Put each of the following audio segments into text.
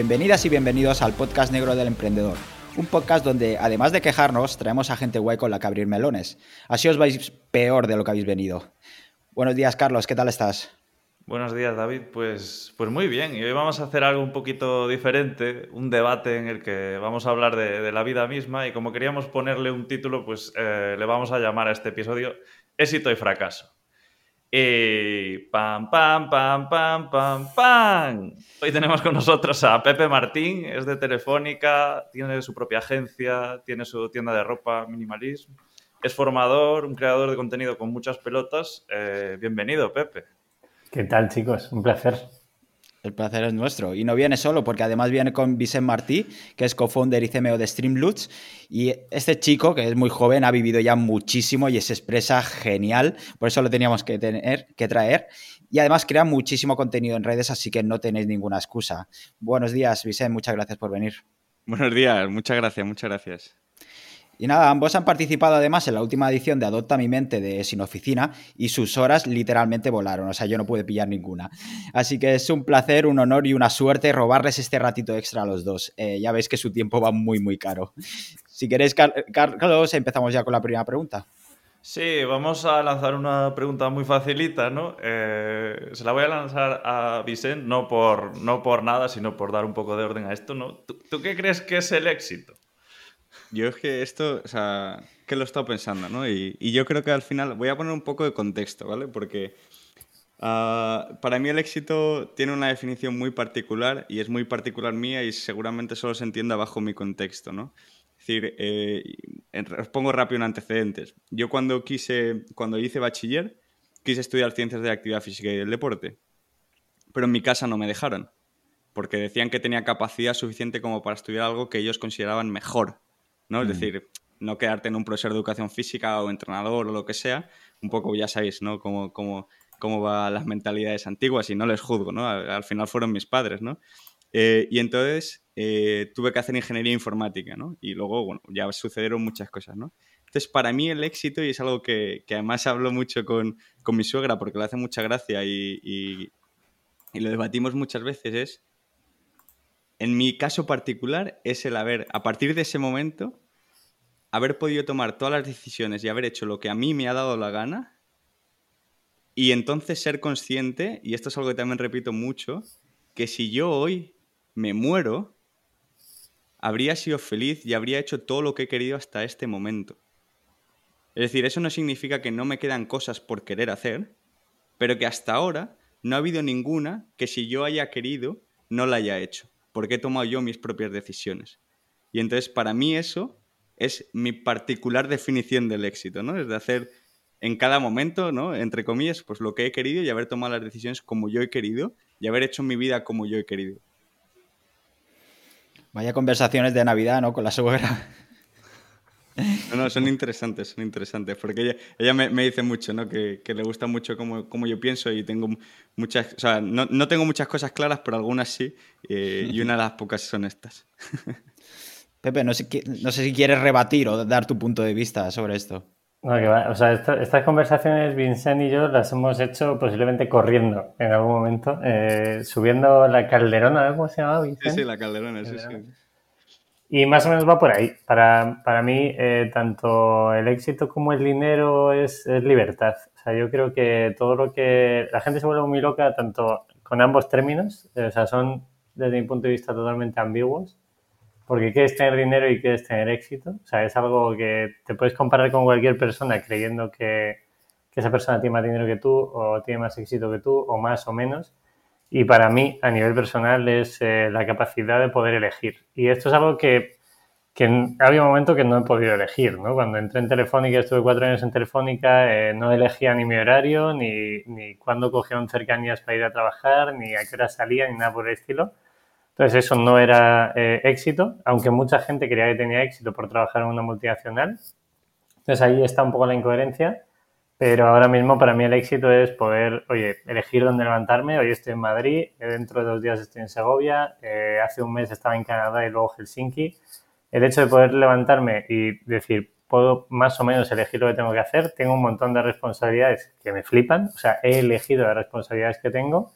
Bienvenidas y bienvenidos al podcast negro del emprendedor. Un podcast donde, además de quejarnos, traemos a gente guay con la que abrir melones. Así os vais peor de lo que habéis venido. Buenos días, Carlos, ¿qué tal estás? Buenos días, David. Pues, pues muy bien. Y hoy vamos a hacer algo un poquito diferente, un debate en el que vamos a hablar de, la vida misma y como queríamos ponerle un título, pues eh, le vamos a llamar a este episodio Éxito y fracaso. Y pam, pam, pam, pam, pam, pam. Hoy tenemos con nosotros a Pepe Martín, es de Telefónica, tiene su propia agencia, tiene su tienda de ropa Minimalism, es formador, un creador de contenido con muchas pelotas. Eh, bienvenido, Pepe. ¿Qué tal, chicos? Un placer. El placer es nuestro. Y no viene solo, porque además viene con Vicent Martí, que es co-founder y CMO de Streamloots. Y este chico, que es muy joven, ha vivido ya muchísimo y se expresa genial. Por eso lo teníamos que, tener, que traer. Y además crea muchísimo contenido en redes, así que no tenéis ninguna excusa. Buenos días, Vicent. Muchas gracias por venir. Buenos días. Muchas gracias, muchas gracias. Y nada, ambos han participado además en la última edición de Adopta mi mente de Sin Oficina y sus horas literalmente volaron, o sea, yo no pude pillar ninguna. Así que es un placer, un honor y una suerte robarles este ratito extra a los dos. Eh, ya veis que su tiempo va muy, muy caro. Si queréis, Carlos, empezamos ya con la primera pregunta. Sí, vamos a lanzar una pregunta muy facilita, ¿no? Eh, se la voy a lanzar a Vicente, no por, no por nada, sino por dar un poco de orden a esto, ¿no? ¿Tú qué crees que es el éxito? Yo es que esto, o sea, que lo he estado pensando, ¿no? Y, yo creo que al final voy a poner un poco de contexto, ¿vale? Porque ah, para mí el éxito tiene una definición muy particular y es muy particular mía y seguramente solo se entienda bajo mi contexto, ¿no? Es decir, eh, os pongo rápido en antecedentes. Yo cuando quise, cuando hice bachiller, quise estudiar ciencias de la actividad física y del deporte, pero en mi casa no me dejaron, porque decían que tenía capacidad suficiente como para estudiar algo que ellos consideraban mejor ¿no? Es mm. decir, no quedarte en un profesor de educación física o entrenador o lo que sea, un poco ya sabéis, ¿no? Cómo, cómo, cómo van las mentalidades antiguas y no les juzgo, ¿no? Al, final fueron mis padres, ¿no? Eh, y entonces eh, tuve que hacer ingeniería informática, ¿no? Y luego, bueno, ya sucedieron muchas cosas, ¿no? Entonces, para mí el éxito, y es algo que, que además hablo mucho con, con, mi suegra porque le hace mucha gracia y, y, y lo debatimos muchas veces, es en mi caso particular es el haber, a partir de ese momento, haber podido tomar todas las decisiones y haber hecho lo que a mí me ha dado la gana y entonces ser consciente, y esto es algo que también repito mucho, que si yo hoy me muero, habría sido feliz y habría hecho todo lo que he querido hasta este momento. Es decir, eso no significa que no me quedan cosas por querer hacer, pero que hasta ahora no ha habido ninguna que si yo haya querido no la haya hecho porque he tomado yo mis propias decisiones. Y entonces para mí eso es mi particular definición del éxito, ¿no? Es de hacer en cada momento, ¿no? Entre comillas, pues lo que he querido y haber tomado las decisiones como yo he querido y haber hecho mi vida como yo he querido. Vaya conversaciones de Navidad, ¿no? Con la suegra. No, no, son interesantes, son interesantes, porque ella, ella me, me, dice mucho, ¿no? Que, que le gusta mucho cómo, cómo, yo pienso y tengo muchas, o sea, no, no tengo muchas cosas claras, pero algunas sí, eh, y una de las pocas son estas. Pepe, no sé, no sé si quieres rebatir o dar tu punto de vista sobre esto. No, que va. O sea, estas conversaciones, Vincent y yo, las hemos hecho posiblemente corriendo en algún momento, eh, subiendo la calderona, ¿cómo se llama, Vincent? Sí, sí, la calderona, sí, sí. Y más o menos va por ahí. Para, para mí, eh, tanto el éxito como el dinero es, libertad. O sea, yo creo que todo lo que... La gente se vuelve muy loca tanto con ambos términos. Eh, o sea, son, desde mi punto de vista, totalmente ambiguos. Porque qué es tener dinero y qué es tener éxito. O sea, es algo que te puedes comparar con cualquier persona creyendo que, que esa persona tiene más dinero que tú o tiene más éxito que tú o más o menos. Y para mí, a nivel personal, es eh, la capacidad de poder elegir. Y esto es algo que, que había un momento que no he podido elegir, ¿no? Cuando entré en Telefónica, estuve cuatro años en Telefónica, eh, no elegía ni mi horario, ni, ni cuándo cogía un cercanías para ir a trabajar, ni a qué hora salía, ni nada por el estilo. Entonces eso no era eh, éxito, aunque mucha gente creía que tenía éxito por trabajar en una multinacional. Entonces ahí está un poco la incoherencia. Pero ahora mismo para mí el éxito es poder, oye, elegir dónde levantarme. Hoy estoy en Madrid, eh, dentro de dos días estoy en Segovia, eh, hace un mes estaba en Canadá y luego Helsinki. El hecho de poder levantarme y decir, puedo más o menos elegir lo que tengo que hacer, tengo un montón de responsabilidades que me flipan, o sea, he elegido las responsabilidades que tengo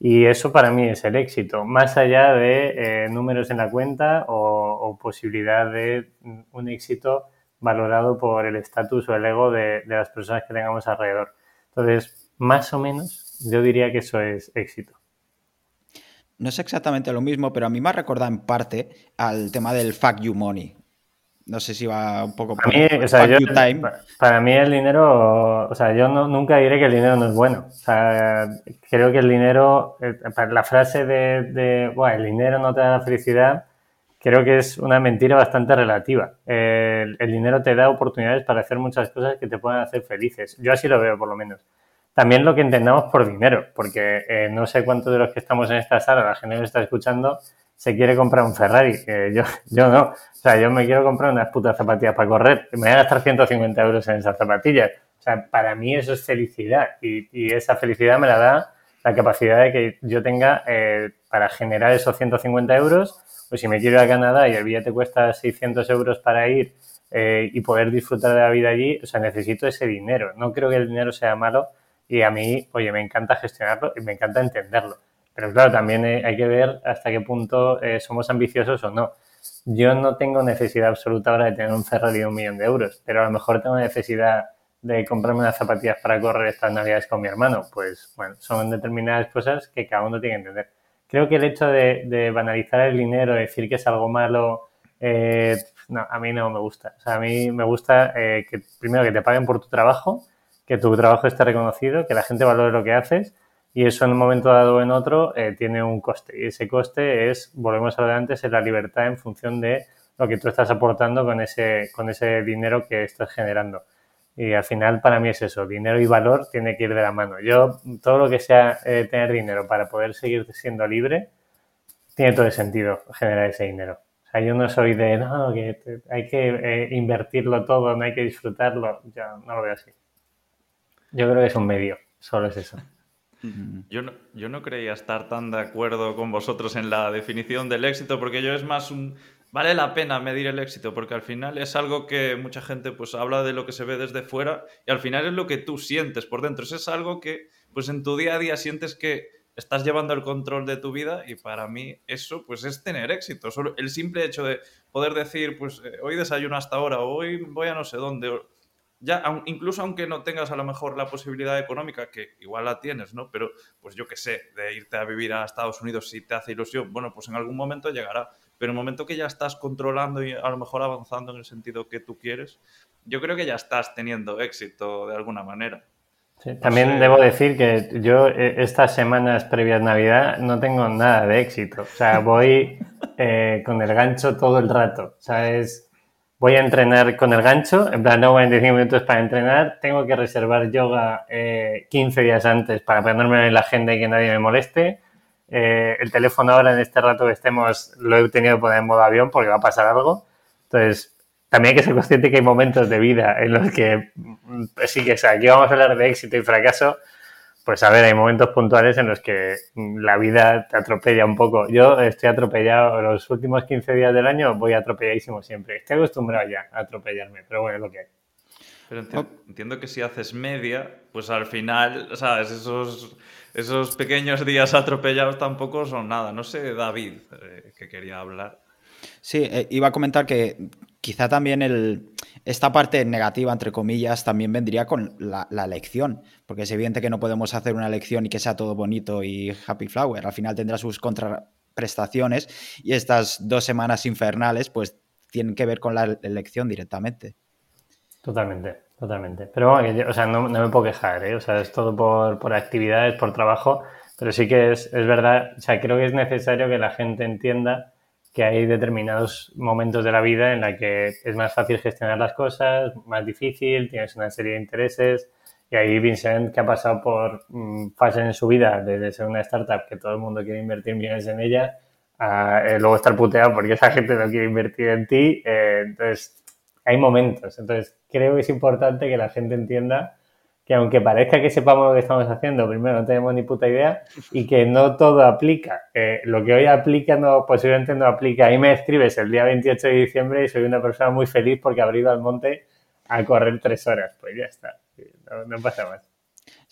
Y eso para mí es el éxito, más allá de eh, números en la cuenta o, posibilidad de un éxito valorado por el estatus o el ego de, de las personas que tengamos alrededor. Entonces, más o menos, yo diría que eso es éxito. No es exactamente lo mismo, pero a mí me ha recordado en parte al tema del fuck you money. No sé si va un poco por mí, time. Para mí el dinero, o sea, yo nunca diré que el dinero no es bueno. O sea, creo que el dinero, eh, la frase de, bueno, el dinero no te da la felicidad, creo que es una mentira bastante relativa. el dinero te da oportunidades para hacer muchas cosas que te puedan hacer felices. Yo así lo veo, por lo menos. También lo que entendamos por dinero, porque eh, no sé cuántos de los que estamos en esta sala, la gente que está escuchando, se quiere comprar un Ferrari. yo, yo no. O sea, yo me quiero comprar unas putas zapatillas para correr. Me voy a gastar 150 euros en esas zapatillas. O sea, para mí eso es felicidad. Y, esa felicidad me la da la capacidad de que yo tenga eh, para generar esos 150 euros. Pues si me quiero ir a Canadá y el billete cuesta 600 euros para ir eh, y poder disfrutar de la vida allí, o sea, necesito ese dinero. No creo que el dinero sea malo y a mí, oye, me encanta gestionarlo y me encanta entenderlo. Pero claro, también eh, hay que ver hasta qué punto eh, somos ambiciosos o no. Yo no tengo necesidad absoluta ahora de tener un Ferrari de un millón de euros, pero a lo mejor tengo necesidad de comprarme unas zapatillas para correr estas navidades con mi hermano. Pues bueno, son determinadas cosas que cada uno tiene que entender. Creo que el hecho de, banalizar el dinero, decir que es algo malo, eh, no, a mí no me gusta. O sea, a mí me gusta que primero que te paguen por tu trabajo que tu trabajo esté reconocido, que la gente valore lo que haces y eso en un momento dado o en otro eh, tiene un coste. Y ese coste es, volvemos adelante, es la libertad en función de lo que tú estás aportando con ese, con ese dinero que estás generando. Y al final para mí es eso, dinero y valor tiene que ir de la mano. Yo, todo lo que sea eh, tener dinero para poder seguir siendo libre, tiene todo el sentido generar ese dinero. O sea, yo no soy de, no, que hay que eh, invertirlo todo, no hay que disfrutarlo. Yo no lo veo así. Yo creo que es un medio, solo es eso. Yo no, yo no creía estar tan de acuerdo con vosotros en la definición del éxito, porque yo es más un... Vale la pena medir el éxito, porque al final es algo que mucha gente pues habla de lo que se ve desde fuera y al final es lo que tú sientes por dentro. Eso es algo que pues en tu día a día sientes que estás llevando el control de tu vida y para mí eso pues es tener éxito. Solo el simple hecho de poder decir pues eh, hoy desayuno hasta ahora, hoy voy a no sé dónde, ya, incluso aunque no tengas a lo mejor la posibilidad económica, que igual la tienes, ¿no? Pero, pues yo qué sé, de irte a vivir a Estados Unidos si te hace ilusión, bueno, pues en algún momento llegará. Pero en el momento que ya estás controlando y a lo mejor avanzando en el sentido que tú quieres, yo creo que ya estás teniendo éxito de alguna manera. también debo decir que yo eh, estas semanas previas a Navidad no tengo nada de éxito. O sea, voy eh, con el gancho todo el rato. O sea, es voy a entrenar con el gancho, en plan, no 45 minutos para entrenar, tengo que reservar yoga 15 eh, días antes para ponerme en la agenda y que nadie me moleste. Eh, el teléfono ahora en este rato que estemos lo he tenido que poner en modo avión porque va a pasar algo. Entonces, también hay que ser consciente que hay momentos de vida en los que mm, sí que, o sea, aquí vamos a hablar de éxito y fracaso, pues a ver, hay momentos puntuales en los que la vida te atropella un poco. Yo estoy atropellado, los últimos 15 días del año voy atropelladísimo siempre. Estoy acostumbrado ya a atropellarme, pero bueno, es lo que hay. Pero entiendo, que si haces media, pues al final, ¿sabes? Esos, esos pequeños días atropellados tampoco son nada. No sé, David, eh, que quería hablar. Sí, eh, iba a comentar que quizá también el, esta parte negativa, entre comillas, también vendría con la, elección, porque es evidente que no podemos hacer una elección y que sea todo bonito y happy flower. Al final tendrá sus contraprestaciones y estas dos semanas infernales pues tienen que ver con la elección directamente. Totalmente, totalmente. Pero bueno, o sea, no, me puedo quejar, ¿eh? O sea, es todo por, por actividades, por trabajo, pero sí que es, es verdad, o sea, creo que es necesario que la gente entienda que hay determinados momentos de la vida en la que es más fácil gestionar las cosas, más difícil, tienes una serie de intereses. Y ahí Vincent, que ha pasado por mm, fases en su vida, desde ser una startup que todo el mundo quiere invertir millones en ella, a eh, luego estar puteado porque esa gente no quiere invertir en ti. Eh, entonces, hay momentos. Entonces, creo que es importante que la gente entienda que aunque parezca que sepamos lo que estamos haciendo, primero no tenemos ni puta idea y que no todo aplica. lo que hoy aplica no, posiblemente no aplica. Ahí me escribes el día 28 de diciembre y soy una persona muy feliz porque habré ido al monte a correr tres horas. Pues ya está, no, pasa más.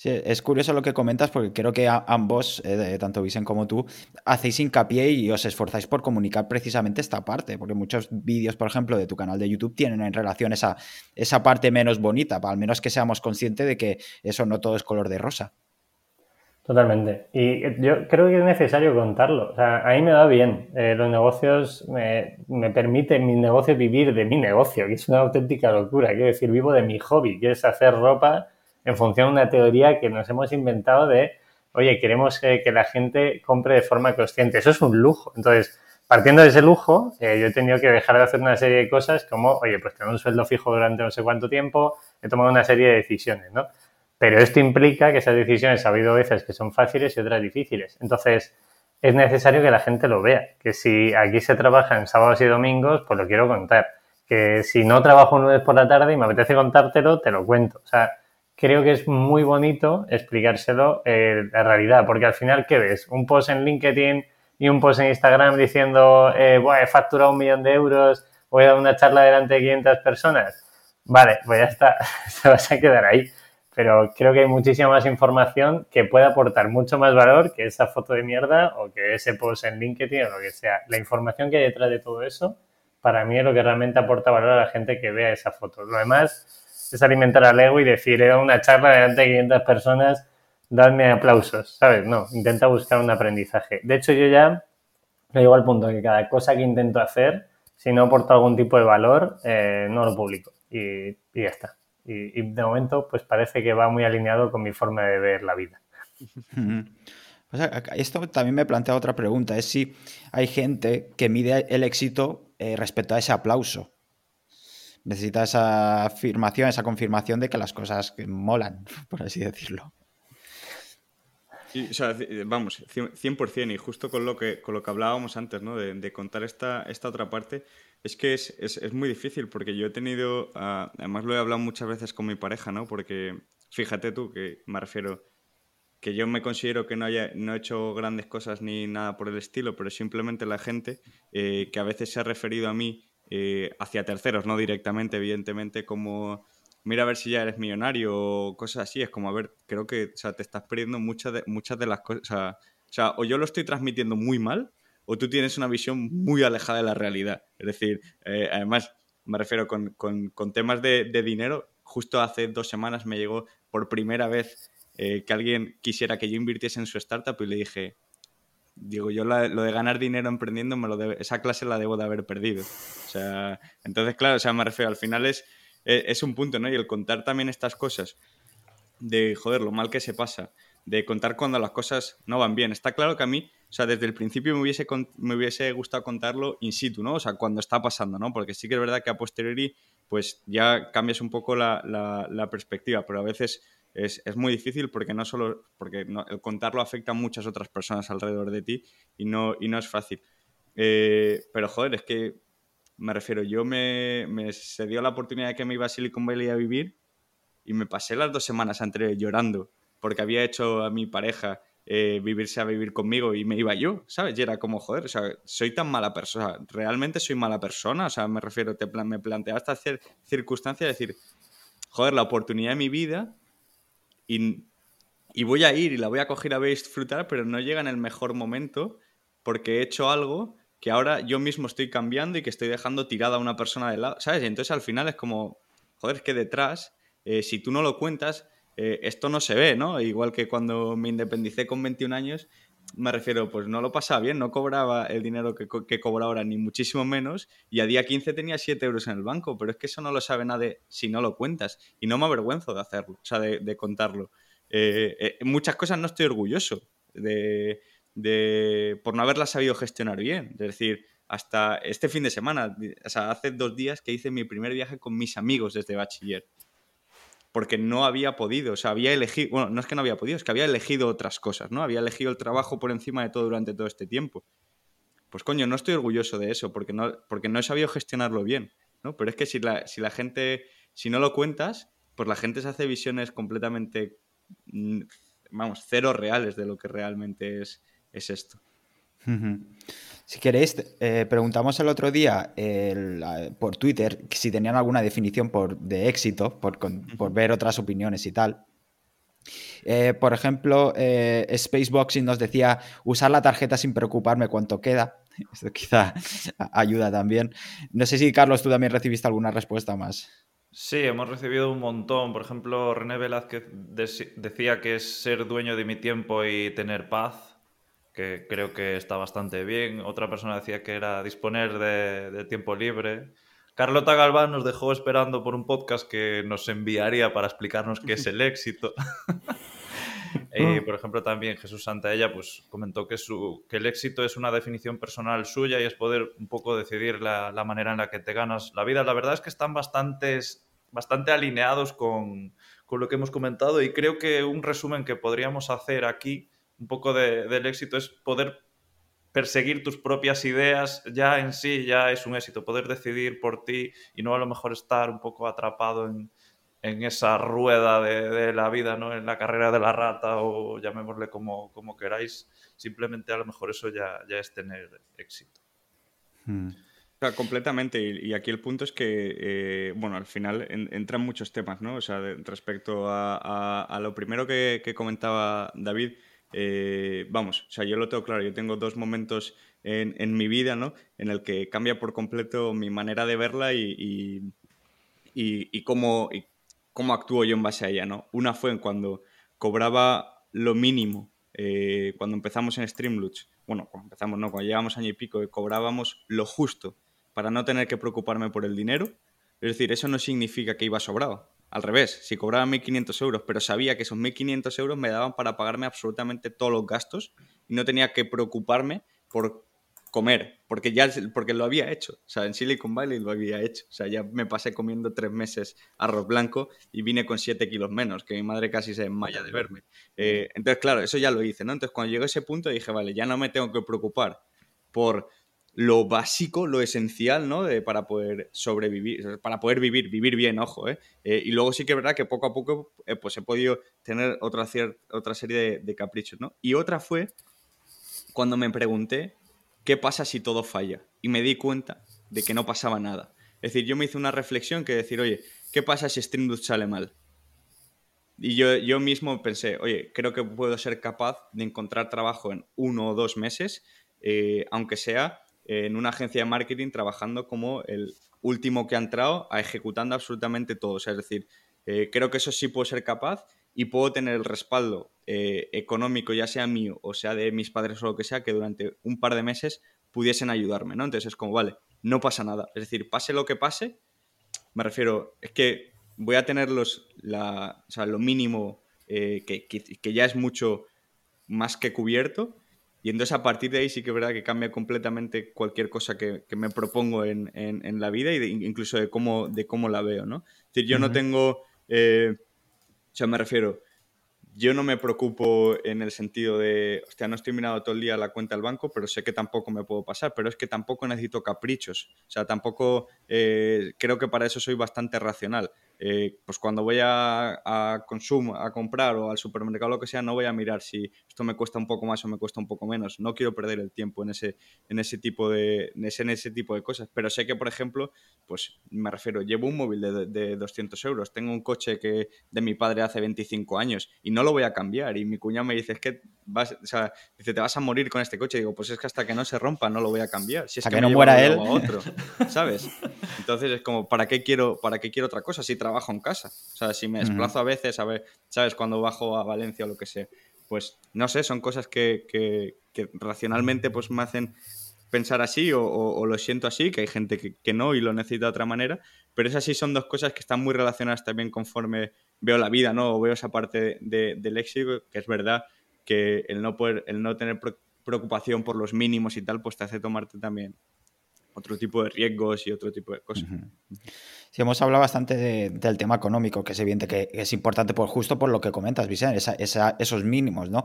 Es curioso lo que comentas porque creo que ambos, eh, tanto Vicen como tú, hacéis hincapié y os esforzáis por comunicar precisamente esta parte, porque muchos vídeos, por ejemplo, de tu canal de YouTube tienen en relación esa, esa parte menos bonita, al menos que seamos conscientes de que eso no todo es color de rosa. Totalmente. Y yo creo que es necesario contarlo. O sea, a mí me va bien. Eh, los negocios me, me permiten mi negocio vivir de mi negocio, que es una auténtica locura. Quiero decir, vivo de mi hobby, que es hacer ropa en función de una teoría que nos hemos inventado de, oye, queremos que la gente compre de forma consciente. Eso es un lujo. Entonces, partiendo de ese lujo, eh, yo he tenido que dejar de hacer una serie de cosas como, oye, pues tener un sueldo fijo durante no sé cuánto tiempo, he tomado una serie de decisiones, ¿no? Pero esto implica que esas decisiones ha habido veces que son fáciles y otras difíciles. Entonces, es necesario que la gente lo vea. Que si aquí se trabaja en sábados y domingos, pues lo quiero contar. Que si no trabajo un lunes por la tarde y me apetece contártelo, te lo cuento. O sea, creo que es muy bonito explicárselo en la realidad. Porque al final, ¿qué ves? Un post en LinkedIn y un post en Instagram diciendo, eh, he facturado un millón de euros, voy a dar una charla delante de 500 personas. Vale, pues ya está, se vas a quedar ahí pero creo que hay muchísima más información que puede aportar mucho más valor que esa foto de mierda o que ese post en LinkedIn o lo que sea. La información que hay detrás de todo eso, para mí es lo que realmente aporta valor a la gente que vea esa foto. Lo demás es alimentar al ego y decir, dado una charla delante de 500 personas, dadme aplausos, ¿sabes? No, intenta buscar un aprendizaje. De hecho, yo ya llego al punto que cada cosa que intento hacer, si no aporta algún tipo de valor, eh, no lo publico y, y ya está. Y, de momento, pues parece que va muy alineado con mi forma de ver la vida. esto también me plantea otra pregunta, es si hay gente que mide el éxito eh, respecto a ese aplauso. Necesita esa afirmación, esa confirmación de que las cosas molan, por así decirlo. o sea, vamos, 100%, y justo con lo que, con lo que hablábamos antes, ¿no? De, de contar esta, esta otra parte, es que es, es, es, muy difícil porque yo he tenido, uh, además lo he hablado muchas veces con mi pareja, ¿no? Porque fíjate tú que me refiero que yo me considero que no, haya, no he hecho grandes cosas ni nada por el estilo, pero simplemente la gente eh, que a veces se ha referido a mí eh, hacia terceros, no directamente, evidentemente, como mira a ver si ya eres millonario o cosas así, es como, a ver, creo que o sea, te estás perdiendo muchas de, muchas de las cosas, o sea, o yo lo estoy transmitiendo muy mal o tú tienes una visión muy alejada de la realidad. Es decir, eh, además, me refiero con, temas de, dinero, justo hace dos semanas me llegó por primera vez eh, que alguien quisiera que yo invirtiese en su startup y le dije, digo, yo lo de ganar dinero emprendiendo, me lo esa clase la debo de haber perdido. O sea, entonces, claro, o sea, me refiero, al final es, es, es un punto, ¿no? Y el contar también estas cosas de, joder, lo mal que se pasa, de contar cuando las cosas no van bien. Está claro que a mí o sea, desde el principio me hubiese, me hubiese gustado contarlo in situ, ¿no? O sea, cuando está pasando, ¿no? Porque sí que es verdad que a posteriori, pues ya cambias un poco la, la, perspectiva, pero a veces es, es, muy difícil porque no solo, porque el contarlo afecta a muchas otras personas alrededor de ti y no, y no es fácil. Eh, pero joder, es que me refiero, yo me, me, se dio la oportunidad de que me iba a Silicon Valley a vivir y me pasé las dos semanas anteriores llorando porque había hecho a mi pareja eh, vivirse a vivir conmigo y me iba yo, ¿sabes? Y era como, joder, o sea, soy tan mala persona, realmente soy mala persona, o sea, me refiero, te me planteaba esta circunstancia de decir, joder, la oportunidad de mi vida y, voy a ir y la voy a coger a ver disfrutar, pero no llega en el mejor momento porque he hecho algo que ahora yo mismo estoy cambiando y que estoy dejando tirada a una persona de lado, ¿sabes? Y entonces al final es como, joder, es que detrás, eh, si tú no lo cuentas, eh, esto no se ve, ¿no? Igual que cuando me independicé con 21 años, me refiero, pues no lo pasaba bien, no cobraba el dinero que, que cobro ahora, ni muchísimo menos, y a día 15 tenía 7 euros en el banco, pero es que eso no lo sabe nadie si no lo cuentas, y no me avergüenzo de hacerlo, o sea, de, contarlo. Eh, eh, muchas cosas no estoy orgulloso de, de, por no haberlas sabido gestionar bien, es decir, hasta este fin de semana, o sea, hace dos días que hice mi primer viaje con mis amigos desde bachiller porque no había podido, o sea, había elegido, bueno, no es que no había podido, es que había elegido otras cosas, ¿no? Había elegido el trabajo por encima de todo durante todo este tiempo. Pues coño, no estoy orgulloso de eso, porque no, porque no he sabido gestionarlo bien, ¿no? Pero es que si la, si la gente, si no lo cuentas, pues la gente se hace visiones completamente, mm, vamos, cero reales de lo que realmente es, es esto. Si queréis, eh, preguntamos el otro día por Twitter si tenían alguna definición por, de éxito, por, ver otras opiniones y tal. Eh, por ejemplo, eh, Spaceboxing nos decía usar la tarjeta sin preocuparme cuánto queda. Esto quizá ayuda también. No sé si, Carlos, tú también recibiste alguna respuesta más. Sí, hemos recibido un montón. Por ejemplo, René Velázquez decía que es ser dueño de mi tiempo y tener paz, que creo que está bastante bien. Otra persona decía que era disponer de tiempo libre. Carlota Galván nos dejó esperando por un podcast que nos enviaría para explicarnos qué es el éxito. y, por ejemplo, también Jesús Santaella pues, comentó que, su, que el éxito es una definición personal suya y es poder un poco decidir la, manera en la que te ganas la vida. La verdad es que están bastantes, bastante alineados con, con lo que hemos comentado y creo que un resumen que podríamos hacer aquí un poco del éxito es poder perseguir tus propias ideas ya en sí ya es un éxito, poder decidir por ti y no a lo mejor estar un poco atrapado en, esa rueda de, la vida, ¿no? en la carrera de la rata o llamémosle como, como queráis, simplemente a lo mejor eso ya, ya es tener éxito. Hmm. completamente. Y, aquí el punto es que, eh, bueno, al final entran muchos temas, ¿no? O sea, respecto a, lo primero que comentaba David, eh, vamos, o sea, yo lo tengo claro, yo tengo dos momentos en, mi vida, ¿no? En el que cambia por completo mi manera de verla y, y, cómo, cómo actúo yo en base a ella, ¿no? Una fue cuando cobraba lo mínimo, eh, cuando empezamos en Streamloots, bueno, cuando empezamos, no, cuando llevamos año y pico, cobrábamos lo justo para no tener que preocuparme por el dinero. Es decir, eso no significa que iba sobrado. Al revés, si cobraba 1.500 euros, pero sabía que esos 1.500 euros me daban para pagarme absolutamente todos los gastos y no tenía que preocuparme por comer, porque ya porque lo había hecho. O sea, en Silicon Valley lo había hecho. O sea, ya me pasé comiendo tres meses arroz blanco y vine con 7 kilos menos, que mi madre casi se desmaya de verme. Eh, entonces, claro, eso ya lo hice, ¿no? Entonces, cuando llegó a ese punto dije, vale, ya no me tengo que preocupar por lo básico, lo esencial, ¿no? Para poder sobrevivir, para poder vivir, vivir bien, ojo, ¿eh? eh y luego sí que es verdad que poco a poco, eh, pues he podido tener otra, otra serie de, caprichos, ¿no? Y otra fue cuando me pregunté, ¿qué pasa si todo falla? Y me di cuenta de que no pasaba nada. Es decir, yo me hice una reflexión que decir, oye, ¿qué pasa si Streamlabs sale mal? Y yo, yo mismo pensé, oye, creo que puedo ser capaz de encontrar trabajo en uno o dos meses, eh, aunque sea en una agencia de marketing trabajando como el último que ha entrado, a ejecutando absolutamente todo. es decir, eh, creo que eso sí puedo ser capaz y puedo tener el respaldo eh, económico, ya sea mío o sea de mis padres o lo que sea, que durante un par de meses pudiesen ayudarme, ¿no? Entonces es como, vale, no pasa nada. Es decir, pase lo que pase, me refiero, es que voy a tener los, la, o sea, lo mínimo eh, que, que ya es mucho más que cubierto y entonces a partir de ahí sí que es verdad que cambia completamente cualquier cosa que, me propongo en, la vida e incluso de cómo, de cómo la veo, ¿no? Es decir, yo no tengo, eh, o sea, me refiero, yo no me preocupo en el sentido de, hostia, no estoy mirando todo el día la cuenta del banco, pero sé que tampoco me puedo pasar, pero es que tampoco necesito caprichos, o sea, tampoco, eh, creo que para eso soy bastante racional. Eh, pues cuando voy a, a consumo, a comprar o al supermercado lo que sea, no voy a mirar si esto me cuesta un poco más o me cuesta un poco menos. No quiero perder el tiempo en ese, en ese, tipo, de, en ese, en ese tipo de cosas. Pero sé que, por ejemplo, pues me refiero, llevo un móvil de, de 200 euros, tengo un coche que de mi padre hace 25 años y no lo voy a cambiar. Y mi cuñado me dice, es que vas, o sea, dice, te vas a morir con este coche. digo, pues es que hasta que no se rompa no lo voy a cambiar. Si es que, no muera él. otro, ¿sabes? Entonces es como, ¿para qué quiero, para qué quiero otra cosa si trabajo en casa? O sea, si me desplazo a veces, a ver, ¿sabes? Cuando bajo a Valencia o lo que sea. Pues no sé, son cosas que, que, racionalmente pues me hacen pensar así o, lo siento así, que hay gente que, no y lo necesita de otra manera, pero esas sí son dos cosas que están muy relacionadas también conforme veo la vida, ¿no? O veo esa parte del éxito, que es verdad que el no, poder, el no tener preocupación por los mínimos y tal, pues te hace tomarte también otro tipo de riesgos y otro tipo de cosas. Sí, hemos hablado bastante del tema económico, que es evidente que es importante por, justo por lo que comentas, Vicente, esos mínimos, ¿no?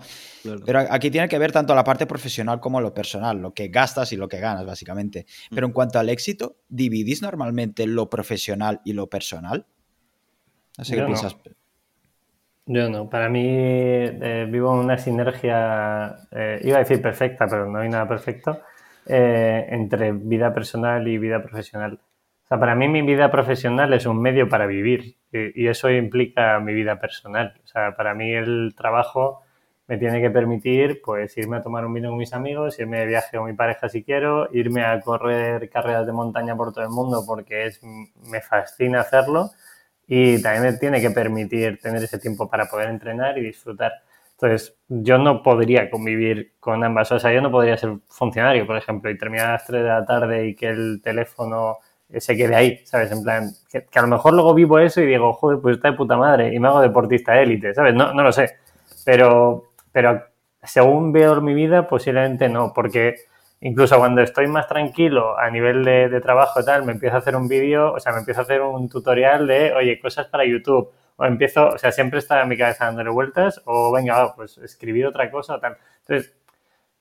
Pero aquí tiene que ver tanto la parte profesional como lo personal, lo que gastas y lo que ganas, básicamente. Mm. Pero en cuanto al éxito, ¿dividís normalmente lo profesional y lo personal? No sé qué piensas. Yo no, para mí eh, vivo una sinergia, eh, iba a decir perfecta, pero no hay nada perfecto, eh, entre vida personal y vida profesional. O sea, para mí mi vida profesional es un medio para vivir y, eso implica mi vida personal. O sea, para mí el trabajo me tiene que permitir pues irme a tomar un vino con mis amigos, irme de viaje con mi pareja si quiero, irme a correr carreras de montaña por todo el mundo porque es, me fascina hacerlo y también me tiene que permitir tener ese tiempo para poder entrenar y disfrutar. Entonces, yo no podría convivir con ambas. O sea, yo no podría ser funcionario, por ejemplo, y terminar a las 3 de la tarde y que el teléfono se quede ahí, ¿sabes? En plan, que, a lo mejor luego vivo eso y digo, joder, pues está de puta madre y me hago deportista élite, ¿sabes? No, no lo sé. Pero, pero según veo mi vida, posiblemente no, porque incluso cuando estoy más tranquilo a nivel de, de trabajo y tal, me empiezo a hacer un vídeo, o sea, me empiezo a hacer un tutorial de, oye, cosas para YouTube o empiezo, o sea, siempre está en mi cabeza dándole vueltas, o venga, pues escribir otra cosa o tal. Entonces,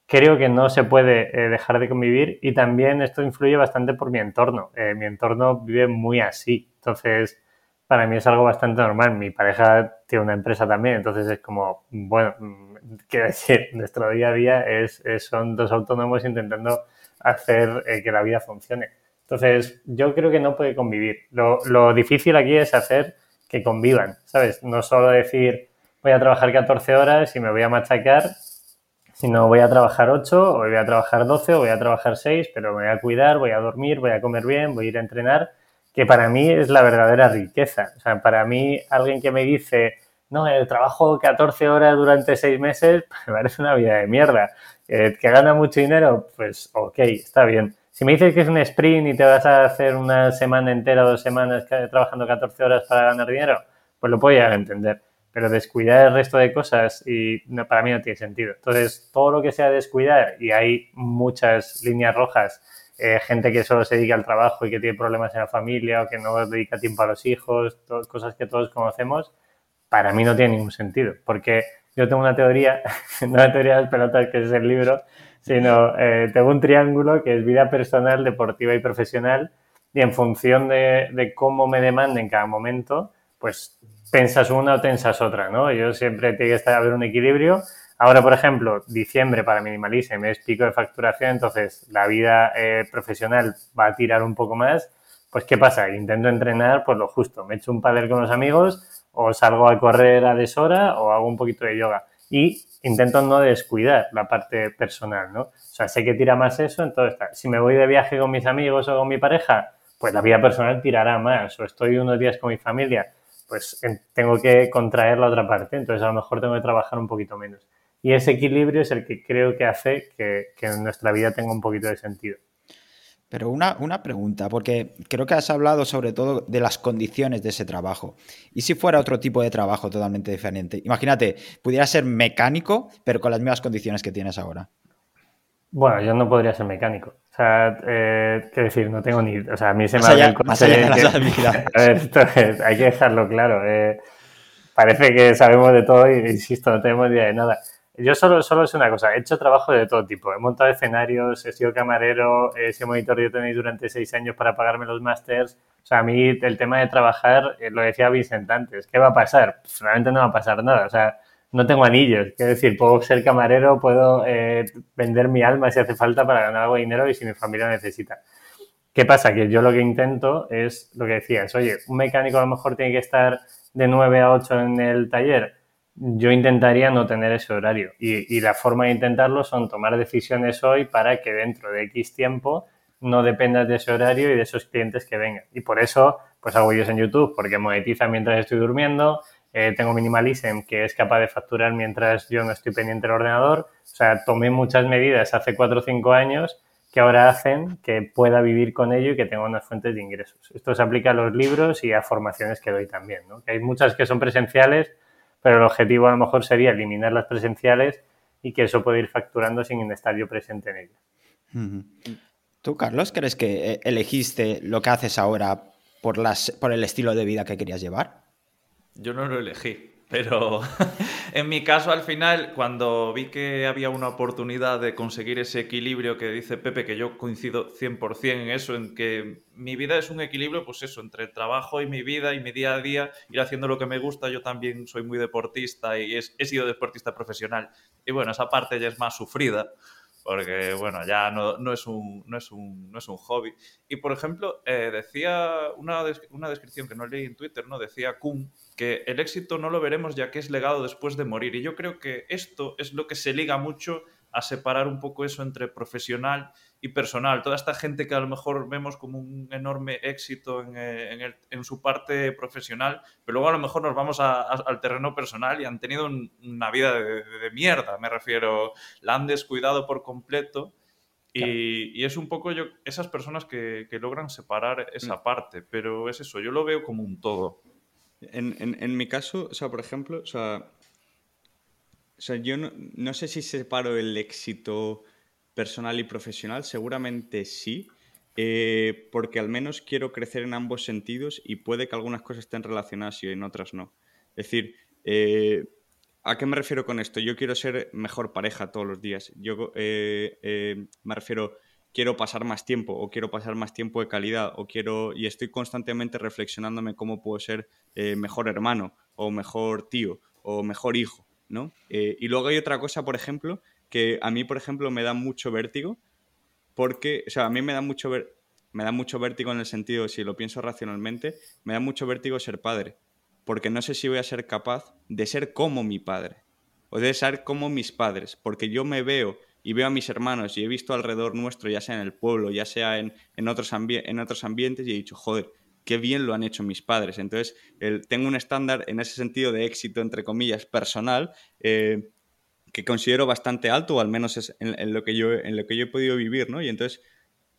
creo que no se puede eh, dejar de convivir y también esto influye bastante por mi entorno. Eh, mi entorno vive muy así, entonces para mí es algo bastante normal. Mi pareja tiene una empresa también, entonces es como, bueno, mm, quiero decir, nuestro día a día es, son dos autónomos intentando hacer eh, que la vida funcione. Entonces, yo creo que no puede convivir. Lo, lo difícil aquí es hacer que convivan, ¿sabes? No solo decir voy a trabajar 14 horas y me voy a machacar, sino voy a trabajar 8 o voy a trabajar 12 o voy a trabajar 6, pero me voy a cuidar, voy a dormir, voy a comer bien, voy a ir a entrenar, que para mí es la verdadera riqueza. O sea, para mí alguien que me dice, no, el trabajo 14 horas durante 6 meses, me parece una vida de mierda. Eh, ¿Que gana mucho dinero? Pues ok, está bien. Si me dices que es un sprint y te vas a hacer una semana entera dos semanas trabajando 14 horas para ganar dinero, pues lo puedo llegar a entender. Pero descuidar el resto de cosas y para mí no tiene sentido. Entonces, todo lo que sea descuidar, y hay muchas líneas rojas, eh, gente que solo se dedica al trabajo y que tiene problemas en la familia o que no dedica tiempo a los hijos, cosas que todos conocemos, para mí no tiene ningún sentido. Porque yo tengo una teoría, no la teoría de las pelotas, que es el libro, sino eh, tengo un triángulo que es vida personal, deportiva y profesional, y en función de, cómo me demande en cada momento, pues pensas una o tensas otra, ¿no? Yo siempre tiene que estar haber un equilibrio. Ahora, por ejemplo, diciembre para Minimalism es pico de facturación, entonces la vida eh, profesional va a tirar un poco más. Pues, ¿qué pasa? Intento entrenar pues lo justo. Me echo un padel con los amigos o salgo a correr a deshora o hago un poquito de yoga. Y intento no descuidar la parte personal, ¿no? O sea, sé que tira más eso, entonces si me voy de viaje con mis amigos o con mi pareja, pues la vida personal tirará más, o estoy unos días con mi familia, pues tengo que contraer la otra parte, entonces a lo mejor tengo que trabajar un poquito menos. Y ese equilibrio es el que creo que hace que, que nuestra vida tenga un poquito de sentido. Pero una, una, pregunta, porque creo que has hablado sobre todo de las condiciones de ese trabajo. ¿Y si fuera otro tipo de trabajo totalmente diferente? Imagínate, pudiera ser mecánico, pero con las mismas condiciones que tienes ahora. Bueno, yo no podría ser mecánico. O sea, eh, quiero decir, no tengo ni... O sea, a mí se me ha el coche... a ver, esto hay que dejarlo claro. Eh, parece que sabemos de todo y, insisto, no tenemos idea de nada. Yo solo, solo es una cosa, he hecho trabajo de todo tipo. He montado escenarios, he sido camarero, he sido monitor de tenis durante seis años para pagarme los másters. O sea, a mí el tema de trabajar, eh, lo decía Vicente antes, ¿qué va a pasar? Pues realmente no va a pasar nada. O sea, no tengo anillos. Quiero decir, puedo ser camarero, puedo eh, vender mi alma si hace falta para ganar algo de dinero y si mi familia necesita. ¿Qué pasa? Que yo lo que intento es lo que decías, oye, un mecánico a lo mejor tiene que estar de 9 a 8 en el taller yo intentaría no tener ese horario. Y, la forma de intentarlo son tomar decisiones hoy para que dentro de X tiempo no dependas de ese horario y de esos clientes que vengan. Y por eso, pues hago vídeos en YouTube, porque monetiza mientras estoy durmiendo. Eh, tengo Minimalism, que es capaz de facturar mientras yo no estoy pendiente del ordenador. O sea, tomé muchas medidas hace 4 o 5 años que ahora hacen que pueda vivir con ello y que tenga unas fuentes de ingresos. Esto se aplica a los libros y a formaciones que doy también. Que hay muchas que son presenciales, pero el objetivo a lo mejor sería eliminar las presenciales y que eso pueda ir facturando sin estar yo presente en ellas. ¿Tú, Carlos, crees que eh, elegiste lo que haces ahora por, las, por el estilo de vida que querías llevar? Yo no lo elegí. Pero en mi caso, al final, cuando vi que había una oportunidad de conseguir ese equilibrio que dice Pepe, que yo coincido 100% en eso, en que mi vida es un equilibrio, pues eso, entre el trabajo y mi vida y mi día a día, ir haciendo lo que me gusta. Yo también soy muy deportista y he sido deportista profesional. Y bueno, esa parte ya es más sufrida. porque bueno, ya no, no, es, un, no, es, un, no es un hobby. Y por ejemplo, eh, decía una, una descripción que no leí en Twitter, ¿no? Decía Kuhn que el éxito no lo veremos ya que es legado después de morir. Y yo creo que esto es lo que se liga mucho a separar un poco eso entre profesional y personal. Toda esta gente que a lo mejor vemos como un enorme éxito en, eh, su parte profesional, pero luego a lo mejor nos vamos al terreno personal y han tenido una vida de, mierda, me refiero. La han descuidado por completo. Y, es un poco yo, esas personas que, logran separar esa mm. parte, pero es eso, yo lo veo como un todo. En, mi caso, o sea, por ejemplo, o sea, o sea yo no, no sé si separo el éxito personal y profesional? Seguramente sí, eh, porque al menos quiero crecer en ambos sentidos y puede que algunas cosas estén relacionadas y en otras no. Es decir, eh, ¿a qué me refiero con esto? Yo quiero ser mejor pareja todos los días. Yo eh, me refiero, quiero pasar más tiempo o quiero pasar más tiempo de calidad o quiero y estoy constantemente reflexionándome cómo puedo ser mejor hermano o mejor tío o mejor hijo, ¿no? y luego hay otra cosa, por ejemplo, que a mí, por ejemplo, me da mucho vértigo, porque, o sea, a mí me da mucho, me da mucho vértigo en el sentido, si lo pienso racionalmente, me da mucho vértigo ser padre, porque no sé si voy a ser capaz de ser como mi padre, o de ser como mis padres, porque yo me veo y veo a mis hermanos y he visto alrededor nuestro, ya sea en el pueblo, ya sea en, otros, en otros ambientes, y he dicho, joder, qué bien lo han hecho mis padres. Entonces, tengo un estándar en ese sentido de éxito, entre comillas, personal, eh, que considero bastante alto, o al menos es en, lo que yo, en lo que yo he podido vivir, ¿no? Y entonces,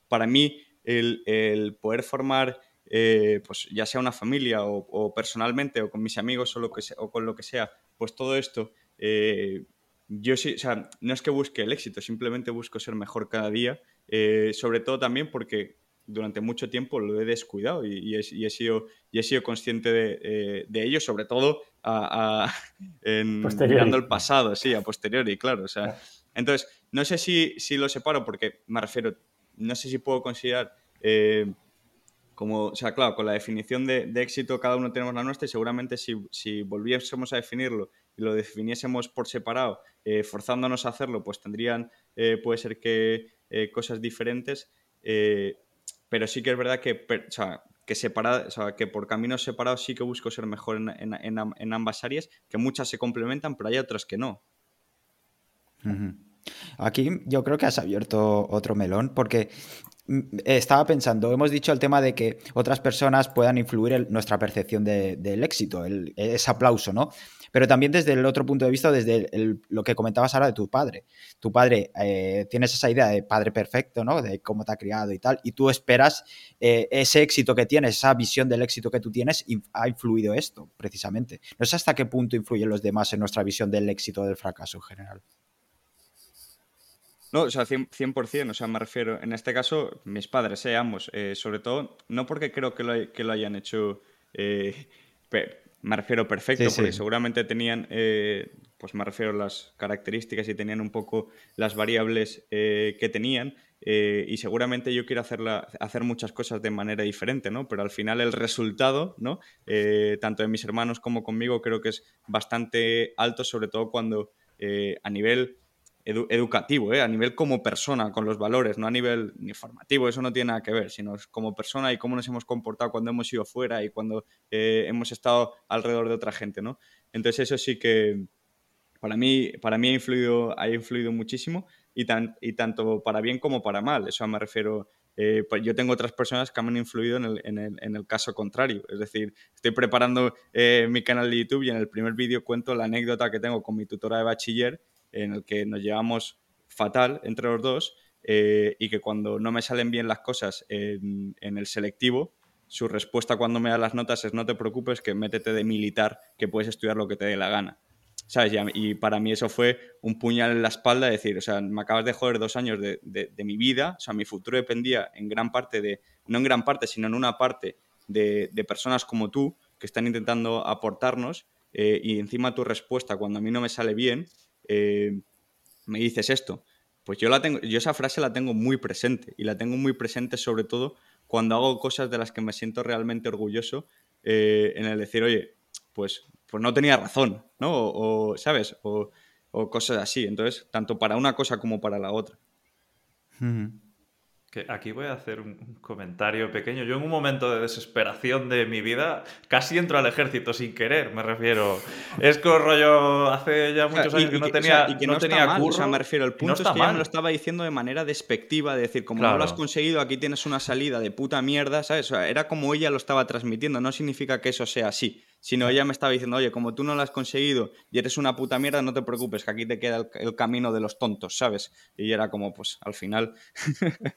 para mí, el, poder formar, eh, pues ya sea una familia o, personalmente, o con mis amigos o, lo que o con lo que sea, pues todo esto, eh, yo sí, o sea, no es que busque el éxito, simplemente busco ser mejor cada día, eh, sobre todo también porque durante mucho tiempo lo he descuidado y, he, sido, y he sido consciente de, eh, ello, sobre todo a, en, mirando el pasado, sí, a posteriori, claro. O sea, entonces, no sé si, si, lo separo porque me refiero, no sé si puedo considerar eh, como, o sea, claro, con la definición de, éxito cada uno tenemos la nuestra y seguramente si, si, volviésemos a definirlo y lo definiésemos por separado, eh, forzándonos a hacerlo, pues tendrían, puede ser que cosas diferentes pero sí que es verdad que, o sea, que, o sea, que por caminos separados sí que busco ser mejor en, en, ambas áreas, que muchas se complementan, pero hay otras que no. Aquí yo creo que has abierto otro melón, porque estaba pensando, hemos dicho el tema de que otras personas puedan influir en nuestra percepción del éxito, ese aplauso, ¿no? pero también desde el otro punto de vista, desde lo que comentabas ahora de tu padre. Tu padre, eh, tienes esa idea de padre perfecto, ¿no? De cómo te ha criado y tal, y tú esperas eh, ese éxito que tienes, esa visión del éxito que tú tienes, ha influido esto, precisamente. No sé hasta qué punto influyen los demás en nuestra visión del éxito o del fracaso en general. No, o sea, 100%, o sea, me refiero, en este caso, mis padres, eh, ambos, eh, sobre todo, no porque creo que lo, que lo hayan hecho me refiero perfecto, porque seguramente tenían, eh, pues me refiero a las características y tenían un poco las variables eh, que tenían. Eh, y seguramente yo quiero hacerla, hacer muchas cosas de manera diferente, ¿no? Pero al final el resultado, ¿no? tanto de mis hermanos como conmigo, creo que es bastante alto, sobre todo cuando a nivel educativo, ¿eh? a nivel como persona, con los valores, no a nivel ni formativo, eso no tiene nada que ver, sino como persona y cómo nos hemos comportado cuando hemos ido fuera y cuando eh, hemos estado alrededor de otra gente, ¿no? Entonces eso sí que para mí, para mí ha, influido, ha influido muchísimo y, tan, y tanto para bien como para mal, eso me refiero... Eh, pues yo tengo otras personas que me han influido en el, en, el, caso contrario. Es decir, estoy preparando mi canal de YouTube y en el primer vídeo cuento la anécdota que tengo con mi tutora de bachiller en el que nos llevamos fatal entre los dos eh, y que cuando no me salen bien las cosas en, el selectivo, su respuesta cuando me da las notas es no te preocupes que métete de militar, que puedes estudiar lo que te dé la gana. ¿Sabes? Y para mí eso fue un puñal en la espalda, decir, o sea, me acabas de joder dos años de, mi vida, o sea, mi futuro dependía en gran parte de, no en gran parte, sino en una parte de, personas como tú que están intentando aportarnos eh, y encima tu respuesta cuando a mí no me sale bien eh, me dices esto. Pues yo, la tengo, yo esa frase la tengo muy presente y la tengo muy presente sobre todo cuando hago cosas de las que me siento realmente orgulloso eh, en el decir, oye, pues, pues no tenía razón, ¿no? O, ¿sabes? O, cosas así. Entonces, tanto para una cosa como para la otra. Aquí voy a hacer un comentario pequeño. Yo en un momento de desesperación de mi vida casi entro al ejército sin querer, me refiero. Es que rollo hace ya muchos años que no tenía, y que no, tenía curso. O sea, me refiero, el punto es que ya me lo estaba diciendo de manera despectiva, de decir, como no lo has conseguido, aquí tienes una salida de puta mierda, ¿sabes? era como ella lo estaba transmitiendo, no significa que eso sea así sino ella me estaba diciendo, oye, como tú no lo has conseguido y eres una puta mierda, no te preocupes, que aquí te queda el, camino de los tontos, ¿sabes? Y era como, pues, al final...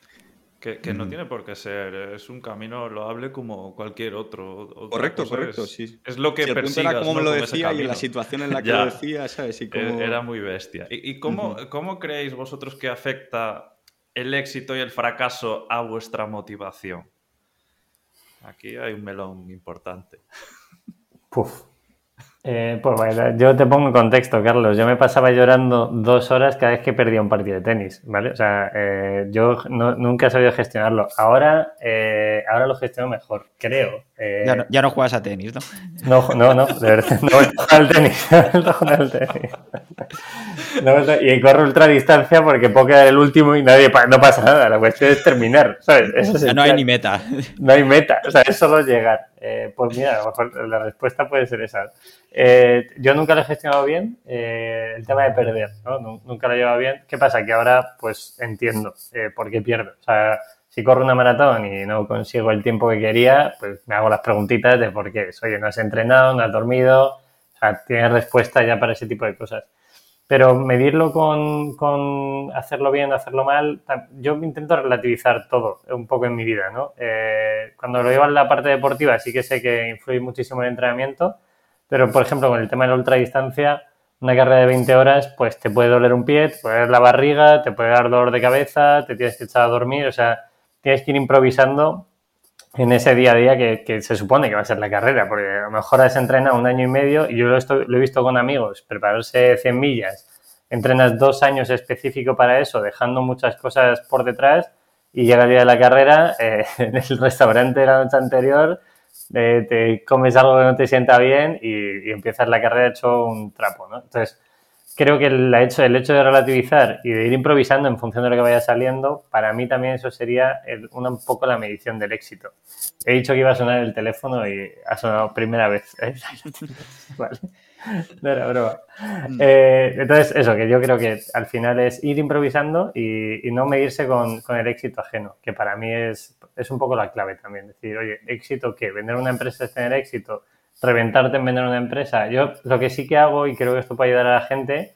Que, no tiene por qué ser, es un camino loable como cualquier otro. correcto, correcto, sí. Es lo que si persigas, era como me lo decía y la situación en la que lo decía, ¿sabes? Y e, Era muy bestia. ¿Y, cómo, cómo creéis vosotros que afecta el éxito y el fracaso a vuestra motivación? Aquí hay un melón importante. Puf. Eh, pues bueno, yo te pongo en contexto, Carlos. Yo me pasaba llorando dos horas cada vez que perdía un partido de tenis, ¿vale? O sea, eh, yo nunca he sabido gestionarlo. Ahora, eh, ahora lo gestiono mejor, creo. Ya no, ya, no, juegas a tenis, ¿no? No, no, no, de verdad, no voy a jugar al tenis. no jugar al tenis. y corro ultra distancia porque puedo quedar el último y nadie no pasa nada. La cuestión es terminar, ¿sabes? Eso no hay ni meta. No hay meta, o sea, es solo llegar. Eh, pues mira, la respuesta puede ser esa. Eh, yo nunca lo he gestionado bien eh, el tema de perder, ¿no? Nunca lo he llevado bien. ¿Qué pasa? Que ahora pues entiendo por qué pierdo. O sea, si corro una maratón y no consigo el tiempo que quería, pues me hago las preguntitas de por qué. Oye, no has entrenado, no has dormido. O sea, tienes respuesta ya para ese tipo de cosas. Pero medirlo con, con, hacerlo bien, hacerlo mal, yo intento relativizar todo un poco en mi vida, ¿no? Eh, cuando lo llevo en la parte deportiva sí que sé que influye muchísimo el entrenamiento, pero por ejemplo con el tema de la ultradistancia, una carrera de 20 horas, pues te puede doler un pie, te puede doler la barriga, te puede dar dolor de cabeza, te tienes que echar a dormir, o sea, tienes que ir improvisando en ese día a día que, se supone que va a ser la carrera, porque a lo mejor has entrenado un año y medio y yo lo, lo he visto con amigos, prepararse 100 millas, entrenas dos años específico para eso, dejando muchas cosas por detrás y llega el día de la carrera, eh, en el restaurante de la noche anterior, eh, te comes algo que no te sienta bien y, y, empiezas la carrera hecho un trapo, ¿no? Entonces, creo que el hecho, el hecho de relativizar y de ir improvisando en función de lo que vaya saliendo, para mí también eso sería un poco la medición del éxito. He dicho que iba a sonar el teléfono y ha sonado primera vez. ¿eh? vale. No era broma. Mm. Eh, entonces, eso, que yo creo que al final es ir improvisando y, no medirse con, con, el éxito ajeno, que para mí es, es un poco la clave también. Decir, oye, ¿éxito qué? ¿Vender una empresa es tener éxito? Reventarte en vender una empresa. Yo lo que sí que hago, y creo que esto puede ayudar a la gente,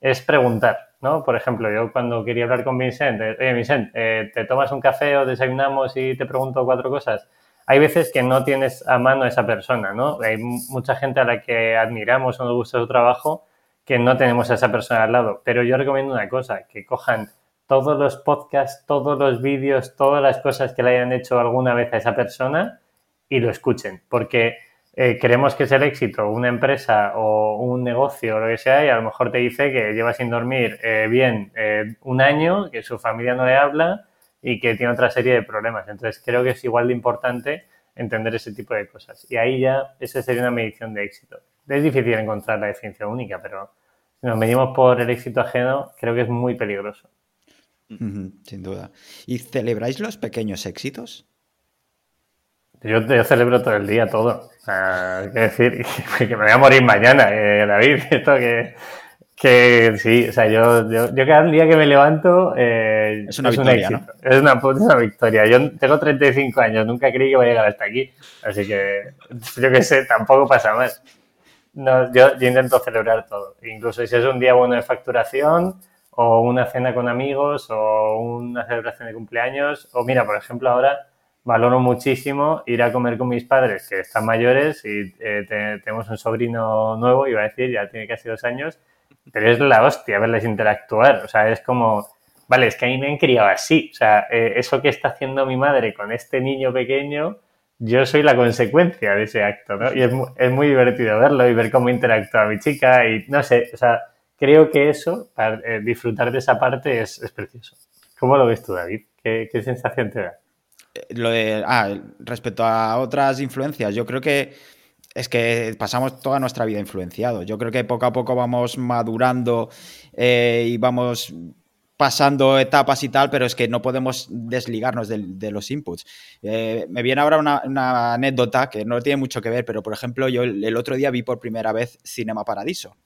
es preguntar, ¿no? Por ejemplo, yo cuando quería hablar con Vincent, oye, Vincent, eh, ¿te tomas un café o desayunamos y te pregunto cuatro cosas? Hay veces que no tienes a mano a esa persona, ¿no? Hay mucha gente a la que admiramos o nos gusta su trabajo que no tenemos a esa persona al lado. Pero yo recomiendo una cosa, que cojan todos los podcasts, todos los vídeos, todas las cosas que le hayan hecho alguna vez a esa persona y lo escuchen. Porque eh, queremos que es el éxito una empresa o un negocio o lo que sea y a lo mejor te dice que lleva sin dormir eh, bien eh, un año, que su familia no le habla y que tiene otra serie de problemas. Entonces creo que es igual de importante entender ese tipo de cosas. Y ahí ya esa sería una medición de éxito. Es difícil encontrar la definición única, pero si nos medimos por el éxito ajeno, creo que es muy peligroso. sin duda. ¿Y celebráis los pequeños éxitos? Yo, celebro todo el día todo. es decir, que me voy a morir mañana, eh, David. Esto que, que sí, o sea, yo, yo, cada día que me levanto eh, es una victoria, ¿no? Es una, una victoria. Yo tengo 35 años, nunca creí que voy a llegar hasta aquí. Así que, yo qué sé, tampoco pasa más. No, yo, yo intento celebrar todo. Incluso si es un día bueno de facturación, o una cena con amigos, o una celebración de cumpleaños, o mira, por ejemplo, ahora valoro muchísimo ir a comer con mis padres que están mayores y eh, tenemos un sobrino nuevo, iba a decir, ya tiene casi dos años, pero es la hostia verles interactuar. O sea, es como, vale, es que a mí me han criado así. O sea, eh, eso que está haciendo mi madre con este niño pequeño, yo soy la consecuencia de ese acto, ¿no? Y es, es muy divertido verlo y ver cómo interactúa mi chica y no sé, o sea, creo que eso, eh, disfrutar de esa parte es, es, precioso. ¿Cómo lo ves tú, David? ¿Qué, qué sensación te da? Ah, respecto a otras influencias, yo creo que es que pasamos toda nuestra vida influenciados. Yo creo que poco a poco vamos madurando eh, y vamos pasando etapas y tal, pero es que no podemos desligarnos de, los inputs. Eh, me viene ahora una, anécdota que no tiene mucho que ver, pero por ejemplo, yo el, otro día vi por primera vez Cinema Paradiso,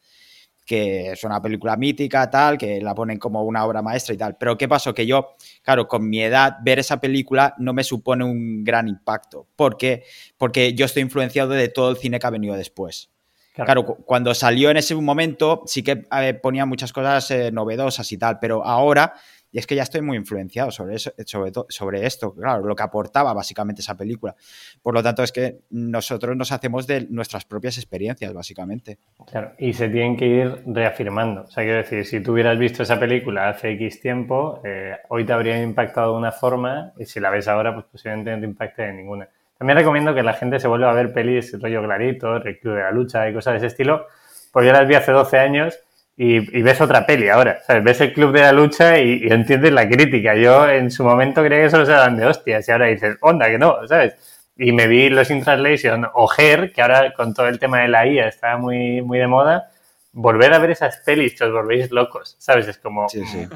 que es una película mítica, tal, que la ponen como una obra maestra y tal. Pero ¿qué pasó? Que yo, claro, con mi edad, ver esa película no me supone un gran impacto. ¿Por qué? Porque yo estoy influenciado de todo el cine que ha venido después. Claro. cuando salió en ese momento sí que ponía muchas cosas eh, novedosas y tal, pero ahora, y es que ya estoy muy influenciado sobre, eso, sobre, sobre esto, claro, lo que aportaba básicamente esa película. Por lo tanto, es que nosotros nos hacemos de nuestras propias experiencias, básicamente. Claro, y se tienen que ir reafirmando. O sea, quiero decir, si tú hubieras visto esa película hace X tiempo, eh, hoy te habría impactado de una forma, y si la ves ahora, pues posiblemente no te impacte de ninguna. También recomiendo que la gente se vuelva a ver pelis rollo clarito, el Club de la Lucha y cosas de ese estilo, porque yo las vi hace 12 años y, ves otra peli ahora, ¿sabes? Ves el Club de la Lucha y, entiendes la crítica. Yo en su momento creía que solo se daban de hostias y ahora dices, onda, que no, ¿sabes? Y me vi los In Translation o Her, que ahora con todo el tema de la IA está muy, muy de moda, volver a ver esas pelis que os volvéis locos, ¿sabes? Es como,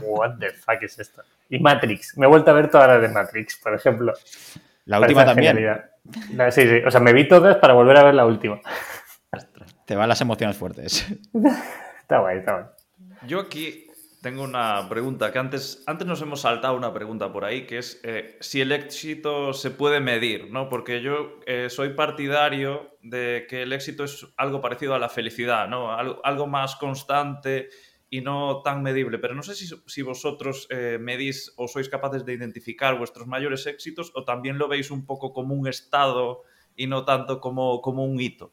what the fuck es esto? Y Matrix, me he vuelto a ver todas las de Matrix, por ejemplo. La última también. Sí, sí. O sea, me vi todas para volver a ver la última. Te van las emociones fuertes. está guay, está guay. Yo aquí tengo una pregunta, que antes, antes nos hemos saltado una pregunta por ahí, que es eh, si el éxito se puede medir, ¿no? Porque yo eh, soy partidario de que el éxito es algo parecido a la felicidad, ¿no? algo más constante y no tan medible. Pero no sé si, vosotros eh, medís o sois capaces de identificar vuestros mayores éxitos o también lo veis un poco como un estado y no tanto como, como un hito.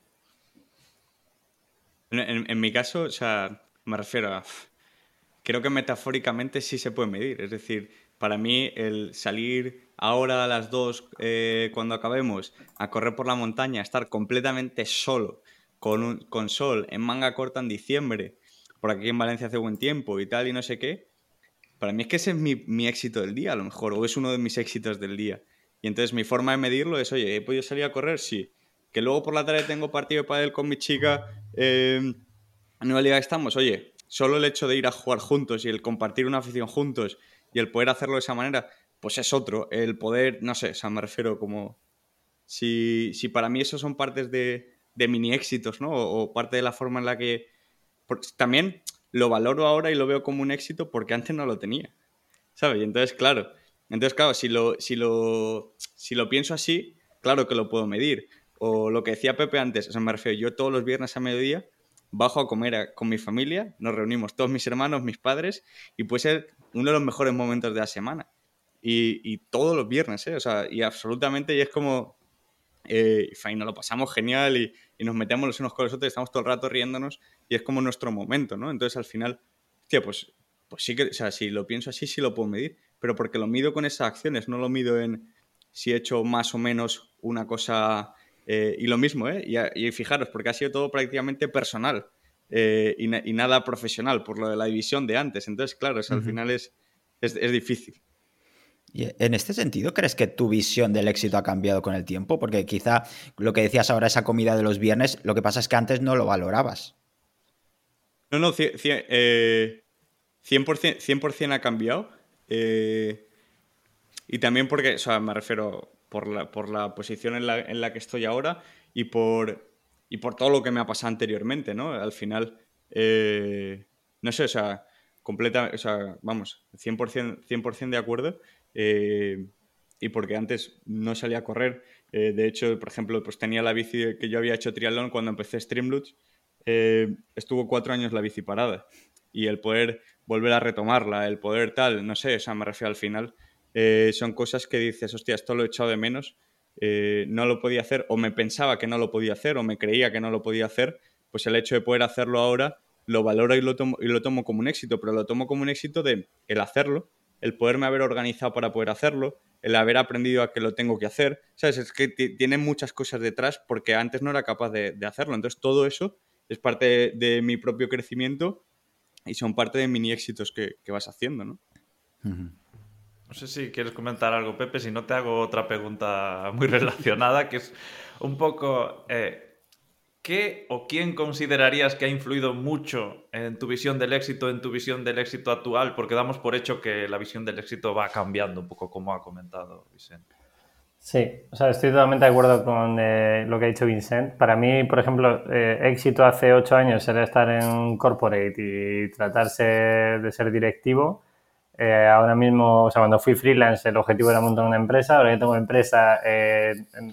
En, mi caso, o sea, me refiero a... Creo que metafóricamente sí se puede medir. Es decir, para mí el salir ahora a las dos eh, cuando acabemos a correr por la montaña, estar completamente solo, con, con sol, en manga corta en diciembre, por aquí en Valencia hace buen tiempo y tal y no sé qué, para mí es que ese es mi, éxito del día, a lo mejor, o es uno de mis éxitos del día. Y entonces mi forma de medirlo es, oye, ¿he podido salir a correr? Sí. Que luego por la tarde tengo partido de pádel con mi chica eh, a Nueva Liga estamos, oye, solo el hecho de ir a jugar juntos y el compartir una afición juntos y el poder hacerlo de esa manera, pues es otro. El poder, no sé, o sea, me refiero como... Si, si para mí esos son partes de, de mini éxitos, ¿no? o parte de la forma en la que también lo valoro ahora y lo veo como un éxito porque antes no lo tenía. ¿Sabes? Y entonces, claro, entonces, claro, si lo, si lo, si lo pienso así, claro que lo puedo medir. O lo que decía Pepe antes, o sea, me refiero, yo todos los viernes a mediodía bajo a comer con mi familia, nos reunimos todos mis hermanos, mis padres, y puede ser uno de los mejores momentos de la semana. Y, y todos los viernes, ¿eh? O sea, y absolutamente, y es como, eh, y nos lo pasamos genial y, nos metemos los unos con los otros y estamos todo el rato riéndonos y es como nuestro momento, ¿no? Entonces al final, tío, pues, pues sí que, o sea, si lo pienso así, sí lo puedo medir, pero porque lo mido con esas acciones, no lo mido en si he hecho más o menos una cosa eh, y lo mismo, ¿eh? Y, fijaros, porque ha sido todo prácticamente personal eh, y, nada profesional por lo de la división de antes. Entonces, claro, al final es, es, es difícil. Y en este sentido, ¿crees que tu visión del éxito ha cambiado con el tiempo? Porque quizá lo que decías ahora, esa comida de los viernes, lo que pasa es que antes no lo valorabas. No, no, 100%, eh, 100%, ha cambiado. Eh, y también porque, o sea, me refiero por la, por la posición en la, en la, que estoy ahora y por, y por todo lo que me ha pasado anteriormente, ¿no? Al final, eh, no sé, o sea, completa, o sea, vamos, 100%, 100 de acuerdo. Eh, y porque antes no salía a correr. Eh, de hecho, por ejemplo, pues tenía la bici que yo había hecho triatlón cuando empecé Streamloots. Eh, estuvo cuatro años la bici parada. Y el poder volver a retomarla, el poder tal, no sé, o sea, me refiero al final. Son cosas que dices, hostia, esto lo he echado de menos, no lo podía hacer, o me pensaba que no lo podía hacer, o me creía que no lo podía hacer, pues el hecho de poder hacerlo ahora lo valoro y lo tomo, y lo tomo como un éxito, pero lo tomo como un éxito de el hacerlo el poderme haber organizado para poder hacerlo, el haber aprendido a que lo tengo que hacer. ¿Sabes? Es que tiene muchas cosas detrás porque antes no era capaz de, hacerlo. Entonces, todo eso es parte de, mi propio crecimiento y son parte de mini éxitos que, vas haciendo, ¿no? No sé si quieres comentar algo, Pepe, si no te hago otra pregunta muy relacionada, que es un poco... Eh, ¿qué o quién considerarías que ha influido mucho en tu visión del éxito, en tu visión del éxito actual? Porque damos por hecho que la visión del éxito va cambiando un poco, como ha comentado Vicente. Sí, o sea, estoy totalmente de acuerdo con eh, lo que ha dicho Vincent. Para mí, por ejemplo, eh, éxito hace ocho años era estar en corporate y tratarse de ser directivo. Eh, ahora mismo, o sea, cuando fui freelance, el objetivo era montar una empresa. Ahora que tengo empresa,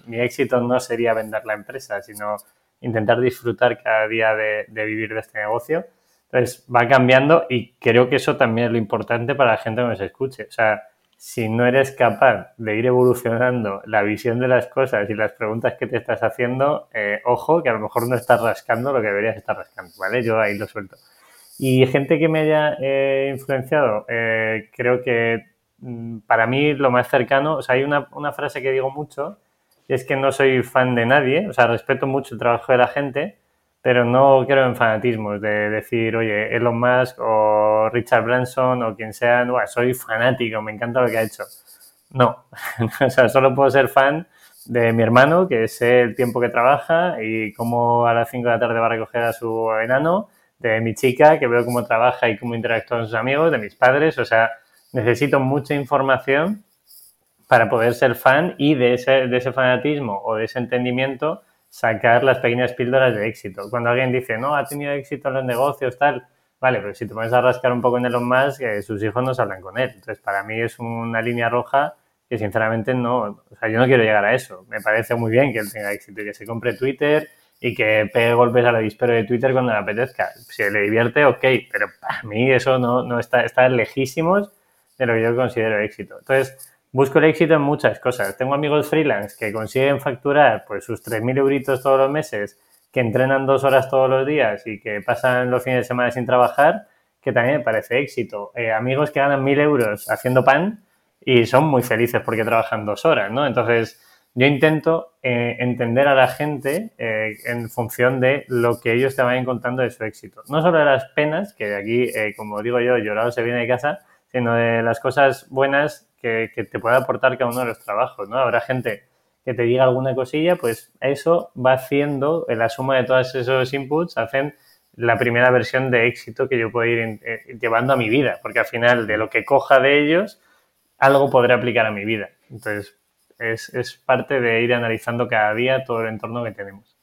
mi éxito no sería vender la empresa, sino intentar disfrutar cada día de, de vivir de este negocio. Entonces, va cambiando y creo que eso también es lo importante para la gente que nos escuche. O sea, si no eres capaz de ir evolucionando la visión de las cosas y las preguntas que te estás haciendo, eh, ojo, que a lo mejor no estás rascando lo que deberías estar rascando, ¿vale? Yo ahí lo suelto. Y gente que me haya eh, influenciado, eh, creo que mm, para mí lo más cercano, o sea, hay una, una frase que digo mucho, es que no soy fan de nadie, o sea, respeto mucho el trabajo de la gente, pero no creo en fanatismos de decir, oye, Elon Musk o Richard Branson o quien sea, soy fanático, me encanta lo que ha hecho. No, o sea, solo puedo ser fan de mi hermano, que sé el tiempo que trabaja y cómo a las 5 de la tarde va a recoger a su enano, de mi chica, que veo cómo trabaja y cómo interactúa con sus amigos, de mis padres, o sea, necesito mucha información para poder ser fan y de ese, de ese fanatismo o de ese entendimiento sacar las pequeñas píldoras de éxito. Cuando alguien dice, no, ha tenido éxito en los negocios, tal, vale, pero si te pones a rascar un poco en Elon Musk, eh, sus hijos no hablan con él. Entonces, para mí es una línea roja que sinceramente no, o sea, yo no quiero llegar a eso. Me parece muy bien que él tenga éxito y que se compre Twitter y que pegue golpes al avispero de Twitter cuando le apetezca. Si le divierte, ok, pero para mí eso no, no está, está lejísimos de lo que yo considero éxito. Entonces, Busco el éxito en muchas cosas. Tengo amigos freelance que consiguen facturar pues sus 3.000 euritos todos los meses, que entrenan dos horas todos los días y que pasan los fines de semana sin trabajar, que también me parece éxito. Eh, amigos que ganan 1.000 euros haciendo pan y son muy felices porque trabajan dos horas, ¿no? Entonces, yo intento eh, entender a la gente eh, en función de lo que ellos te vayan contando de su éxito. No solo de las penas, que de aquí, como digo yo, llorado se viene de casa, sino de las cosas buenas que, te puede aportar cada uno de los trabajos, ¿no? Habrá gente que te diga alguna cosilla, pues eso va haciendo, en la suma de todos esos inputs, hacen la primera versión de éxito que yo puedo ir eh, llevando a mi vida, porque al final de lo que coja de ellos, algo podré aplicar a mi vida. Entonces, es, es parte de ir analizando cada día todo el entorno que tenemos.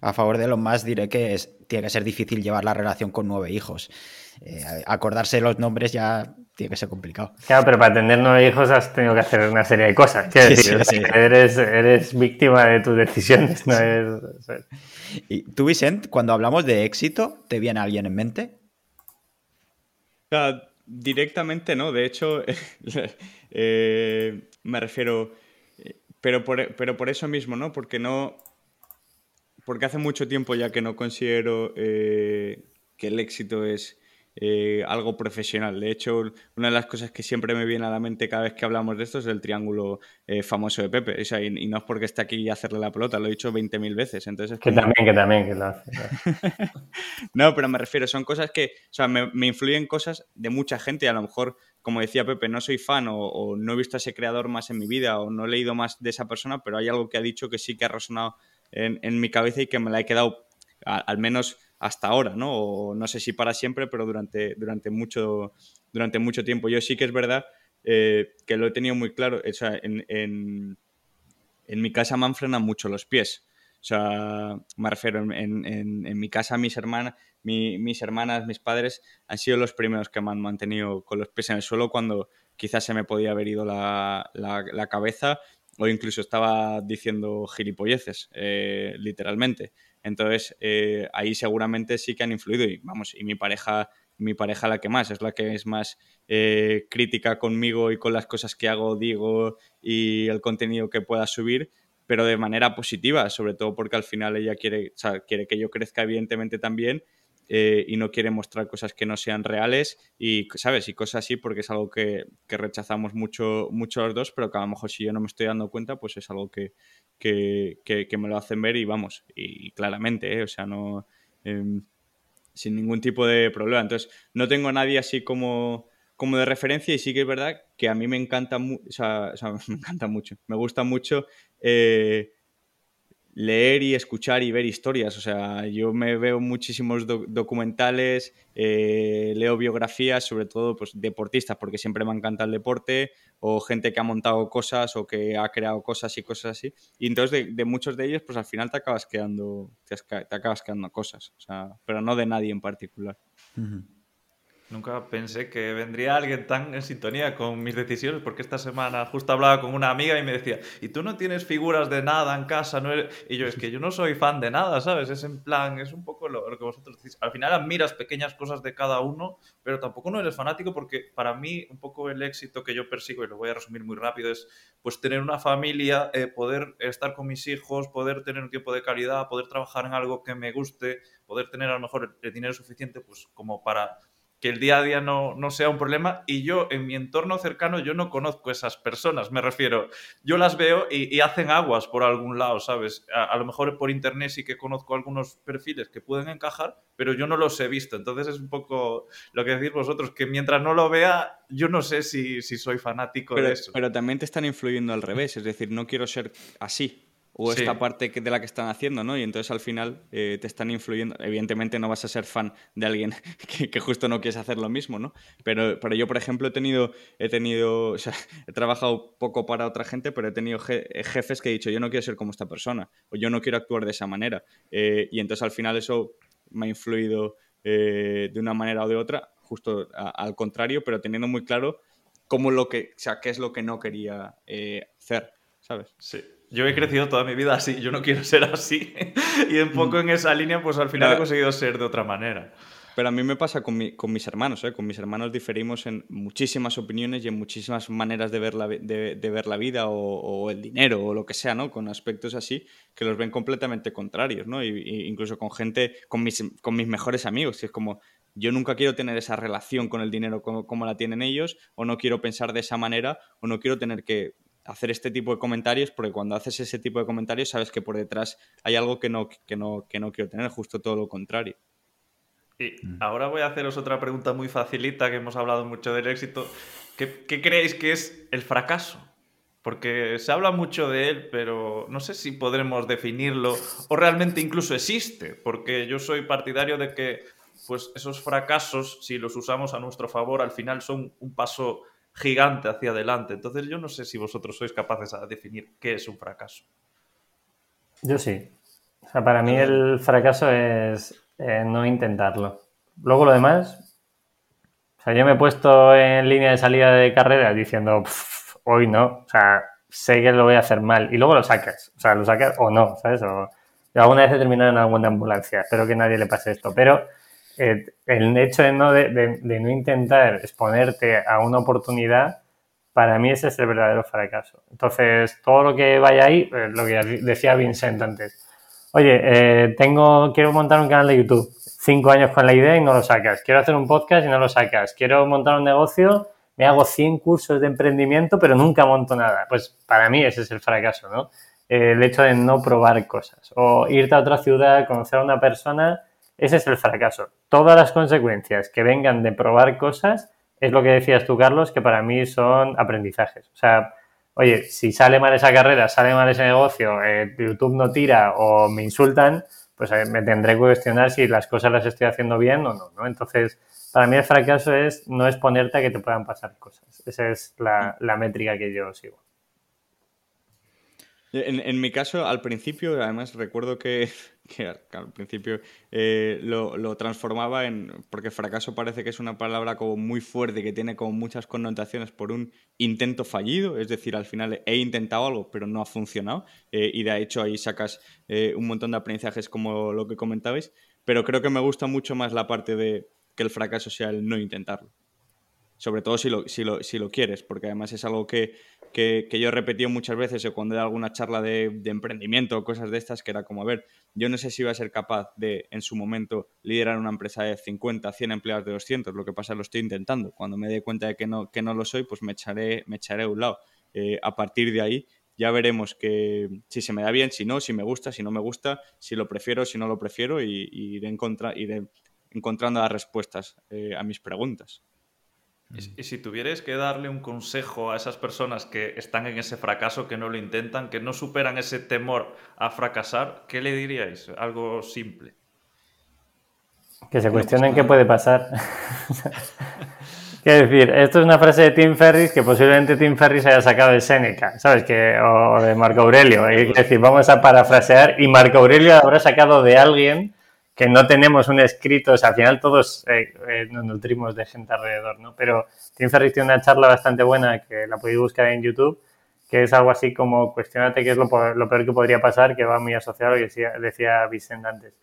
A favor de lo más diré que es, tiene que ser difícil llevar la relación con nueve hijos. Eh, acordarse de los nombres ya tiene que ser complicado. Claro, pero para tener nueve hijos has tenido que hacer una serie de cosas. Eres, eres, víctima de tus decisiones. ¿no? ¿Y tú, Vicent, cuando hablamos de éxito, ¿te viene alguien en mente? directamente no. De hecho, eh, me refiero... Pero por, pero por eso mismo, ¿no? Porque no... Porque hace mucho tiempo ya que no considero eh, que el éxito es eh, algo profesional. De hecho, una de las cosas que siempre me viene a la mente cada vez que hablamos de esto es el triángulo eh, famoso de Pepe. y, no es porque esté aquí y hacerle la pelota, lo he dicho 20.000 veces. Entonces, que también, que también, que lo hace. no, pero me refiero, son cosas que, o sea, me, influyen cosas de mucha gente y a lo mejor, como decía Pepe, no soy fan o, no he visto a ese creador más en mi vida o no he leído más de esa persona, pero hay algo que ha dicho que sí que ha resonado en, mi cabeza y que me la he quedado al menos hasta ahora, ¿no? O no sé si para siempre, pero durante, durante, mucho, durante mucho tiempo. Yo sí que es verdad eh, que lo he tenido muy claro. O sea, en, en, mi casa me han frenado mucho los pies. O sea, me en, en mi casa mis hermanas, mis hermanas, mis padres han sido los primeros que me han mantenido con los pies en el suelo cuando quizás se me podía haber ido la, la, cabeza o incluso estaba diciendo gilipolleces, eh, literalmente. Entonces, eh, ahí seguramente sí que han influido y vamos, y mi pareja, mi pareja la que más, es la que es más eh, crítica conmigo y con las cosas que hago, digo y el contenido que pueda subir, pero de manera positiva, sobre todo porque al final ella quiere, quiere que yo crezca evidentemente también eh, y no quiere mostrar cosas que no sean reales y, ¿sabes? Y cosas así porque es algo que, rechazamos mucho, mucho los dos, pero que a lo mejor si yo no me estoy dando cuenta, pues es algo que, que, me lo hacen ver y vamos, y, claramente, ¿eh? o sea, no... Em, sin ningún tipo de problema. Entonces, no tengo a nadie así como, como de referencia y sí que es verdad que a mí me encanta, o sea, me encanta mucho, me gusta mucho eh, leer y escuchar y ver historias. O sea, yo me veo muchísimos documentales, eh, leo biografías, sobre todo pues, deportistas, porque siempre me encanta el deporte, o gente que ha montado cosas o que ha creado cosas y cosas así. Y entonces de, muchos de ellos, pues al final te acabas quedando, te, acabas quedando cosas, o sea, pero no de nadie en particular. Nunca pensé que vendría alguien tan en sintonía con mis decisiones, porque esta semana justo hablaba con una amiga y me decía, ¿y tú no tienes figuras de nada en casa? ¿No Y yo, es que yo no soy fan de nada, ¿sabes? Es en plan, es un poco lo, que vosotros decís. Al final admiras pequeñas cosas de cada uno, pero tampoco no eres fanático porque para mí un poco el éxito que yo persigo, y lo voy a resumir muy rápido, es pues tener una familia, eh, poder estar con mis hijos, poder tener un tiempo de calidad, poder trabajar en algo que me guste, poder tener a lo mejor el dinero suficiente pues como para que el día a día no, no, sea un problema y yo en mi entorno cercano yo no conozco esas personas, me refiero, yo las veo y, hacen aguas por algún lado, ¿sabes? A, lo mejor por internet sí que conozco algunos perfiles que pueden encajar, pero yo no los he visto, entonces es un poco lo que decís vosotros, que mientras no lo vea, yo no sé si, si soy fanático de eso. Pero también te están influyendo al revés, es decir, no quiero ser así o esta parte de la que están haciendo, ¿no? Y entonces al final eh, te están influyendo. Evidentemente no vas a ser fan de alguien que, justo no quieres hacer lo mismo, ¿no? Pero, pero yo, por ejemplo, he tenido, he tenido, o sea, he trabajado poco para otra gente, pero he tenido jefes que he dicho, yo no quiero ser como esta persona, o yo no quiero actuar de esa manera. Eh, y entonces al final eso me ha influido eh, de una manera o de otra, justo al contrario, pero teniendo muy claro cómo lo que, o sea, qué es lo que no quería hacer, ¿sabes? Sí. Yo he crecido toda mi vida así, yo no quiero ser así. y un poco en esa línea, pues al final he conseguido ser de otra manera. Pero a mí me pasa con, mis hermanos, ¿eh? con mis hermanos diferimos en muchísimas opiniones y en muchísimas maneras de ver la, de, ver la vida o, el dinero o lo que sea, ¿no? Con aspectos así que los ven completamente contrarios, ¿no? Y, incluso con gente, con mis, con mis mejores amigos, que es como, yo nunca quiero tener esa relación con el dinero como, como, la tienen ellos, o no quiero pensar de esa manera, o no quiero tener que hacer este tipo de comentarios, porque cuando haces ese tipo de comentarios sabes que por detrás hay algo que no, que no, que no quiero tener, justo todo lo contrario. Y mm. ahora voy a haceros otra pregunta muy facilita, que hemos hablado mucho del éxito. ¿Qué, ¿Qué, creéis que es el fracaso? Porque se habla mucho de él, pero no sé si podremos definirlo o realmente incluso existe, porque yo soy partidario de que pues esos fracasos, si los usamos a nuestro favor, al final son un paso gigante hacia adelante. Entonces yo no sé si vosotros sois capaces de definir qué es un fracaso. Yo sí. O sea, para mí el fracaso es eh, no intentarlo. Luego lo demás, o sea, yo me he puesto en línea de salida de carrera diciendo, hoy no, o sea, sé que lo voy a hacer mal y luego lo sacas, o sea, lo sacas o no, ¿sabes? O, yo alguna vez he terminado en alguna ambulancia, espero que nadie le pase esto, pero eh, el hecho de no, de, no intentar exponerte a una oportunidad, para mí ese es el verdadero fracaso. Entonces, todo lo que vaya ahí, eh, lo que decía Vincent antes. Oye, eh, tengo, quiero montar un canal de YouTube. Cinco años con la idea y no lo sacas. Quiero hacer un podcast y no lo sacas. Quiero montar un negocio, me hago 100 cursos de emprendimiento, pero nunca monto nada. Pues para mí ese es el fracaso, ¿no? el hecho de no probar cosas. O irte a otra ciudad, conocer a una persona ese es el fracaso. Todas las consecuencias que vengan de probar cosas es lo que decías tú, Carlos, que para mí son aprendizajes. O sea, oye, si sale mal esa carrera, sale mal ese negocio, eh, YouTube no tira o me insultan, pues eh, me tendré que cuestionar si las cosas las estoy haciendo bien o no, ¿no? Entonces, para mí el fracaso es no exponerte a que te puedan pasar cosas. Esa es la métrica que yo sigo. En, mi caso, al principio, además recuerdo que, al principio eh, lo, transformaba en, porque fracaso parece que es una palabra como muy fuerte, que tiene como muchas connotaciones por un intento fallido, es decir, al final he intentado algo pero no ha funcionado eh, y de hecho ahí sacas eh, un montón de aprendizajes como lo que comentabais, pero creo que me gusta mucho más la parte de que el fracaso sea el no intentarlo sobre todo si lo, si lo, si lo quieres, porque además es algo que, que, yo he repetido muchas veces cuando he dado alguna charla de, emprendimiento o cosas de estas, que era como, a ver, yo no sé si iba a ser capaz de, en su momento, liderar una empresa de 50, 100 empleados de 200, lo que pasa lo estoy intentando. Cuando me dé cuenta de que no, que no lo soy, pues me echaré, me echaré a un lado. Eh, a partir de ahí ya veremos que si se me da bien, si no, si me gusta, si no me gusta, si lo prefiero, si no lo prefiero y, iré, encontrando las respuestas eh, a mis preguntas. Y, si tuvierais que darle un consejo a esas personas que están en ese fracaso, que no lo intentan, que no superan ese temor a fracasar, ¿qué le diríais? Algo simple. Que se cuestionen qué puede pasar. Quiero decir, esto es una frase de Tim Ferris que posiblemente Tim Ferris haya sacado de Seneca, ¿sabes? Que, o de Marco Aurelio. Es decir, vamos a parafrasear y Marco Aurelio habrá sacado de alguien que no tenemos un escrito, o sea, al final todos eh, eh, nos nutrimos de gente alrededor, ¿no? Pero Tim Ferriss tiene una charla bastante buena que la podéis buscar en YouTube, que es algo así como cuestionate qué es lo, peor que podría pasar, que va muy asociado lo que decía, decía Vicente antes.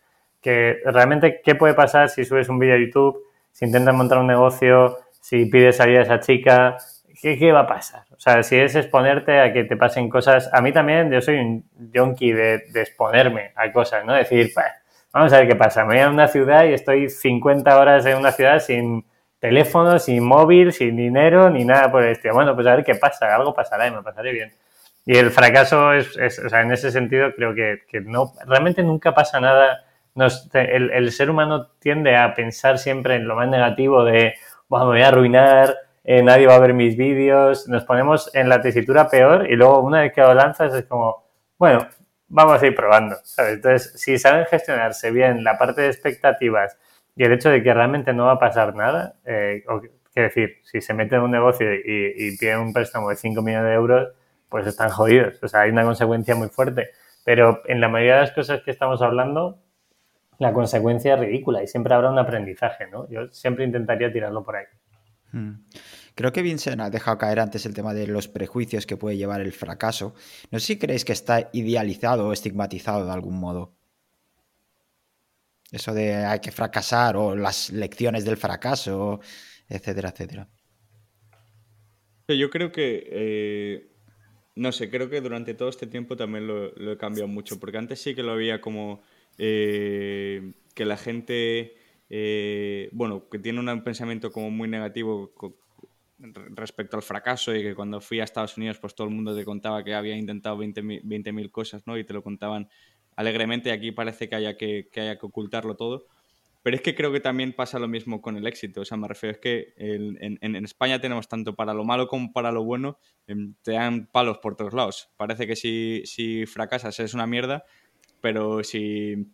Que realmente, ¿qué puede pasar si subes un vídeo a YouTube, si intentas montar un negocio, si pides salir a esa chica? ¿Qué, ¿Qué va a pasar? O sea, si es exponerte a que te pasen cosas... A mí también, yo soy un junkie de, de exponerme a cosas, ¿no? Decir, pues, Vamos a ver qué pasa. Me voy a una ciudad y estoy 50 horas en una ciudad sin teléfono, sin móvil, sin dinero, ni nada por el estilo. Bueno, pues a ver qué pasa. Algo pasará y me pasaré bien. Y el fracaso es, o sea, en ese sentido creo que, no, realmente nunca pasa nada. el, ser humano tiende a pensar siempre en lo más negativo de, bueno, me voy a arruinar, eh, nadie va a ver mis vídeos, nos ponemos en la tesitura peor y luego una vez que lo lanzas es como, bueno, vamos a ir probando. Entonces, si saben gestionarse bien la parte de expectativas y el hecho de que realmente no va a pasar nada, eh, o, quiero decir, si se meten en un negocio y, tienen un préstamo de 5 millones de euros, pues están jodidos. O sea, hay una consecuencia muy fuerte. Pero en la mayoría de las cosas que estamos hablando, la consecuencia es ridícula y siempre habrá un aprendizaje, ¿no? Yo siempre intentaría tirarlo por ahí. Hmm. Creo que Vincent ha dejado caer antes el tema de los prejuicios que puede llevar el fracaso. No sé si creéis que está idealizado o estigmatizado de algún modo. Eso de hay que fracasar o las lecciones del fracaso, etcétera, etcétera. Yo creo que, eh, no sé, creo que durante todo este tiempo también lo, he cambiado mucho, porque antes sí que lo había como eh, que la gente, eh, bueno, que tiene un pensamiento como muy negativo respecto al fracaso y que cuando fui a Estados Unidos pues todo el mundo te contaba que había intentado 20.000 20 cosas ¿no? y te lo contaban alegremente y aquí parece que haya que, que, haya que ocultarlo todo. Pero es que creo que también pasa lo mismo con el éxito. O sea, me refiero, es que en, en, España tenemos tanto para lo malo como para lo bueno, em, te dan palos por todos lados. Parece que si, si fracasas es una mierda, pero si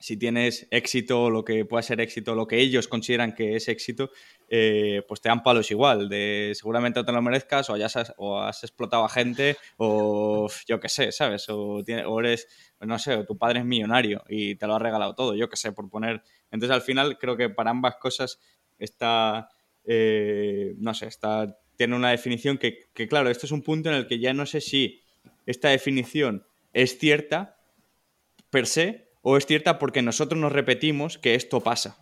si tienes éxito, lo que pueda ser éxito, lo que ellos consideran que es éxito, eh, pues te dan palos igual, de seguramente te lo merezcas o, hayas, o has explotado a gente o yo qué sé, ¿sabes? O, eres, no sé, o tu padre es millonario y te lo ha regalado todo, yo qué sé, por poner... Entonces al final creo que para ambas cosas está, eh, no sé, está, tiene una definición que, que, claro, esto es un punto en el que ya no sé si esta definición es cierta per se, o es cierta porque nosotros nos repetimos que esto pasa.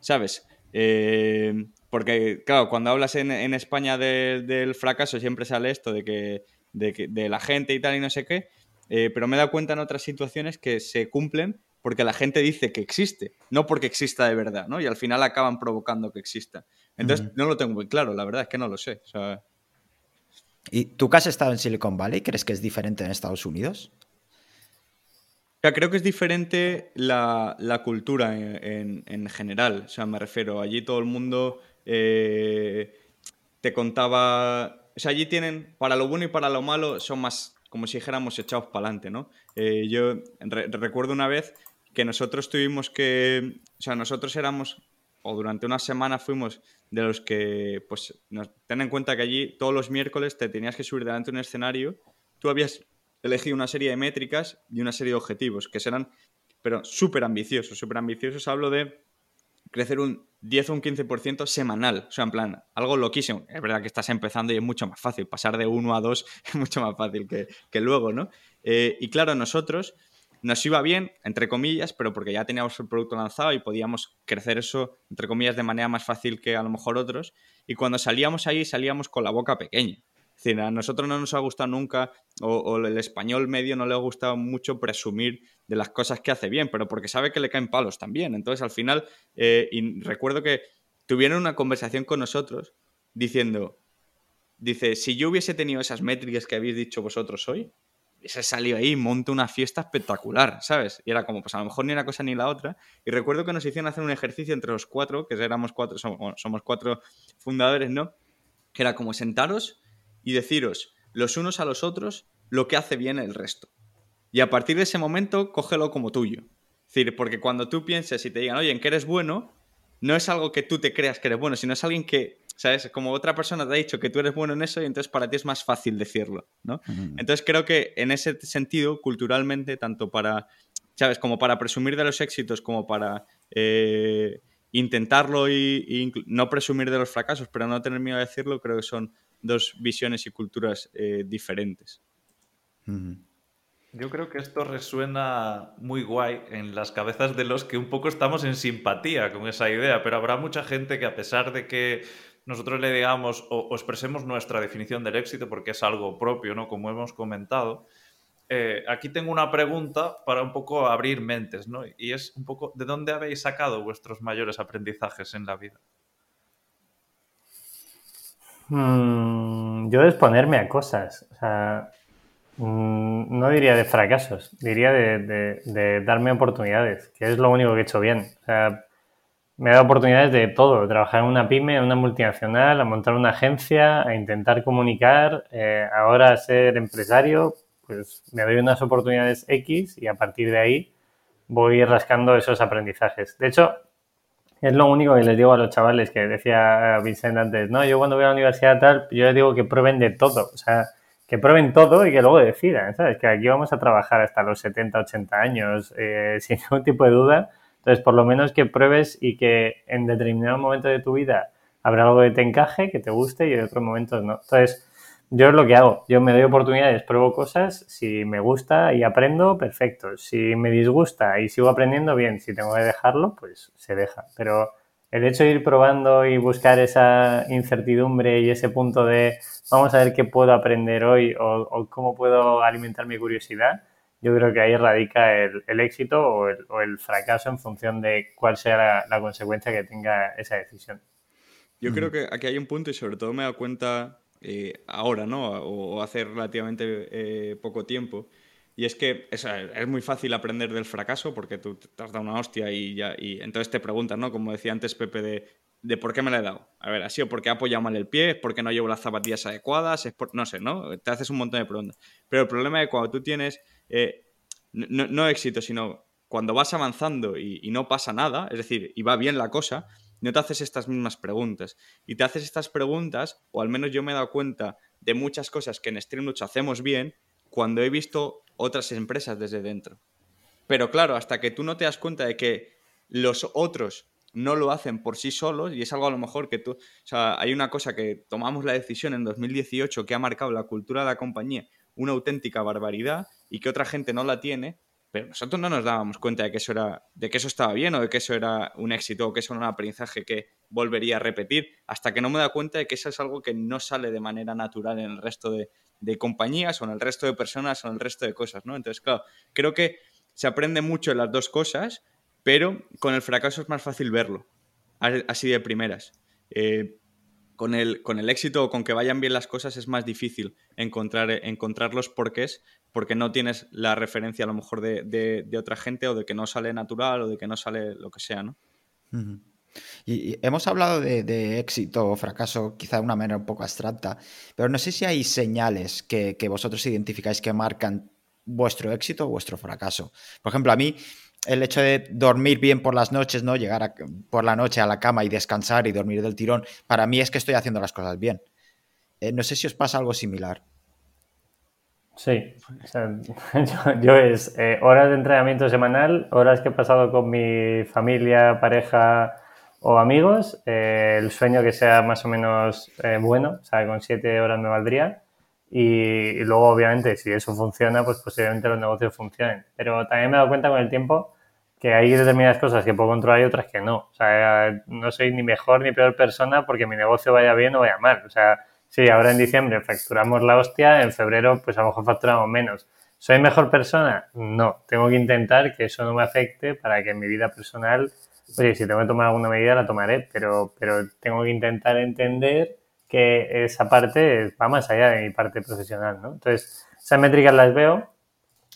¿Sabes? Eh, porque, claro, cuando hablas en, España del fracaso siempre sale esto de que, de la gente y tal y no sé qué, eh, pero me he dado cuenta en otras situaciones que se cumplen porque la gente dice que existe, no porque exista de verdad, ¿no? Y al final acaban provocando que exista. Entonces, no lo tengo muy claro, la verdad es que no lo sé. ¿Y tú que has estado en Silicon Valley, crees que es diferente en Estados Unidos? Creo que es diferente la, cultura en, general. O sea, me refiero, allí todo el mundo eh, te contaba. O sea, allí tienen, para lo bueno y para lo malo, son más, como si dijéramos, echados para adelante, ¿no? Eh, yo recuerdo una vez que nosotros tuvimos que. O sea, nosotros éramos, o durante una semana fuimos de los que, pues, ten en cuenta que allí todos los miércoles te tenías que subir delante de un escenario. Tú habías elegí una serie de métricas y una serie de objetivos que serán, pero súper ambiciosos, súper ambiciosos. Hablo de crecer un 10 o un 15% semanal. O sea, en plan, algo loquísimo. Es verdad que estás empezando y es mucho más fácil. Pasar de 1 a 2 es mucho más fácil que, que luego, ¿no? Eh, y claro, nosotros nos iba bien, entre comillas, pero porque ya teníamos el producto lanzado y podíamos crecer eso, entre comillas, de manera más fácil que a lo mejor otros. Y cuando salíamos ahí, salíamos con la boca pequeña. A nosotros no nos ha gustado nunca, o, el español medio no le ha gustado mucho presumir de las cosas que hace bien, pero porque sabe que le caen palos también. Entonces, al final, eh, y recuerdo que tuvieron una conversación con nosotros diciendo, dice, si yo hubiese tenido esas métricas que habéis dicho vosotros hoy, se salió ahí, monta una fiesta espectacular, ¿sabes? Y era como, pues a lo mejor ni una cosa ni la otra. Y recuerdo que nos hicieron hacer un ejercicio entre los cuatro, que éramos cuatro, somos, somos cuatro fundadores, ¿no? Que era como sentaros y deciros los unos a los otros lo que hace bien el resto. Y a partir de ese momento, cógelo como tuyo. Es decir, porque cuando tú pienses y te digan, oye, en qué eres bueno, no es algo que tú te creas que eres bueno, sino es alguien que, ¿sabes? Como otra persona te ha dicho que tú eres bueno en eso y entonces para ti es más fácil decirlo, ¿no? Entonces creo que en ese sentido, culturalmente, tanto para, ¿sabes? Como para presumir de los éxitos, como para eh, intentarlo y, no presumir de los fracasos, pero no tener miedo a decirlo, creo que son dos visiones y culturas eh, diferentes. Yo creo que esto resuena muy guay en las cabezas de los que un poco estamos en simpatía con esa idea, pero habrá mucha gente que a pesar de que nosotros le digamos o, expresemos nuestra definición del éxito, porque es algo propio, ¿no? Como hemos comentado, eh, aquí tengo una pregunta para un poco abrir mentes, ¿no? Y es un poco, ¿de dónde habéis sacado vuestros mayores aprendizajes en la vida? Mm, yo de exponerme a cosas. O sea, Mm, no diría de fracasos, diría de, darme oportunidades, que es lo único que he hecho bien. O sea, me he dado oportunidades de todo, trabajar en una pyme, en una multinacional, a montar una agencia, a intentar comunicar, eh, ahora ser empresario, pues me doy unas oportunidades X y a partir de ahí voy rascando esos aprendizajes. De hecho, es lo único que les digo a los chavales que decía Vincent antes, no, yo cuando voy a la universidad tal, yo les digo que prueben de todo, o sea, que prueben todo y que luego decidan, ¿sabes? Que aquí vamos a trabajar hasta los 70, 80 años eh, sin ningún tipo de duda. Entonces, por lo menos que pruebes y que en determinado momento de tu vida habrá algo que te encaje, que te guste y en otros momentos no. Entonces, yo es lo que hago. Yo me doy oportunidades, pruebo cosas. Si me gusta y aprendo, perfecto. Si me disgusta y sigo aprendiendo, bien. Si tengo que dejarlo, pues se deja. Pero el hecho de ir probando y buscar esa incertidumbre y ese punto de vamos a ver qué puedo aprender hoy o, cómo puedo alimentar mi curiosidad, yo creo que ahí radica el, éxito o el, fracaso en función de cuál sea la, consecuencia que tenga esa decisión. Yo creo que aquí hay un punto y sobre todo me he dado cuenta eh, ahora, ¿no? O, hace relativamente eh, poco tiempo, y es que es, muy fácil aprender del fracaso porque tú te has dado una hostia y, ya, y entonces te preguntas, ¿no? Como decía antes Pepe, de, de por qué me la he dado. A ver, ¿ha sido porque he apoyado mal el pie? ¿Es porque no llevo las zapatillas adecuadas? ¿Es por... No sé, ¿no? Te haces un montón de preguntas. Pero el problema es cuando tú tienes, eh, no, éxito, sino cuando vas avanzando y, no pasa nada, es decir, y va bien la cosa, no te haces estas mismas preguntas. Y te haces estas preguntas, o al menos yo me he dado cuenta de muchas cosas que en Streamlabs hacemos bien, cuando he visto otras empresas desde dentro. Pero claro, hasta que tú no te das cuenta de que los otros no lo hacen por sí solos y es algo a lo mejor que tú, o sea, hay una cosa que tomamos la decisión en 2018 que ha marcado la cultura de la compañía una auténtica barbaridad y que otra gente no la tiene, pero nosotros no nos dábamos cuenta de que eso era de que eso estaba bien o de que eso era un éxito o que eso era un aprendizaje que volvería a repetir hasta que no me da cuenta de que eso es algo que no sale de manera natural en el resto de, compañías o en el resto de personas o en el resto de cosas, ¿no? Entonces, claro, creo que se aprende mucho en las dos cosas, pero con el fracaso es más fácil verlo, así de primeras. Eh, con, el, con el éxito o con que vayan bien las cosas es más difícil encontrar, encontrar los porque no tienes la referencia a lo mejor de, otra gente o de que no sale natural o de que no sale lo que sea, ¿no? Y, hemos hablado de, éxito o fracaso quizá de una manera un poco abstracta, pero no sé si hay señales que, vosotros identificáis que marcan vuestro éxito o vuestro fracaso. Por ejemplo, a mí el hecho de dormir bien por las noches, ¿no? Llegar por la noche a la cama y descansar y dormir del tirón, para mí es que estoy haciendo las cosas bien. Eh, no sé si os pasa algo similar. Sí, yo, es eh, horas de entrenamiento semanal, horas que he pasado con mi familia, pareja, o amigos, eh, el sueño que sea más o menos eh, bueno, o sea, con siete horas me valdría. Y, luego, obviamente, si eso funciona, pues posiblemente los negocios funcionen. Pero también me he dado cuenta con el tiempo que hay determinadas cosas que puedo controlar y otras que no. O sea, no soy ni mejor ni peor persona porque mi negocio vaya bien o vaya mal. O sea, sí, ahora en diciembre facturamos la hostia, en febrero pues a lo mejor facturamos menos. ¿Soy mejor persona? No. Tengo que intentar que eso no me afecte para que en mi vida personal oye, si tengo que tomar alguna medida la tomaré, pero, pero tengo que intentar entender que esa parte va más allá de mi parte profesional, ¿no? Entonces, esas métricas las veo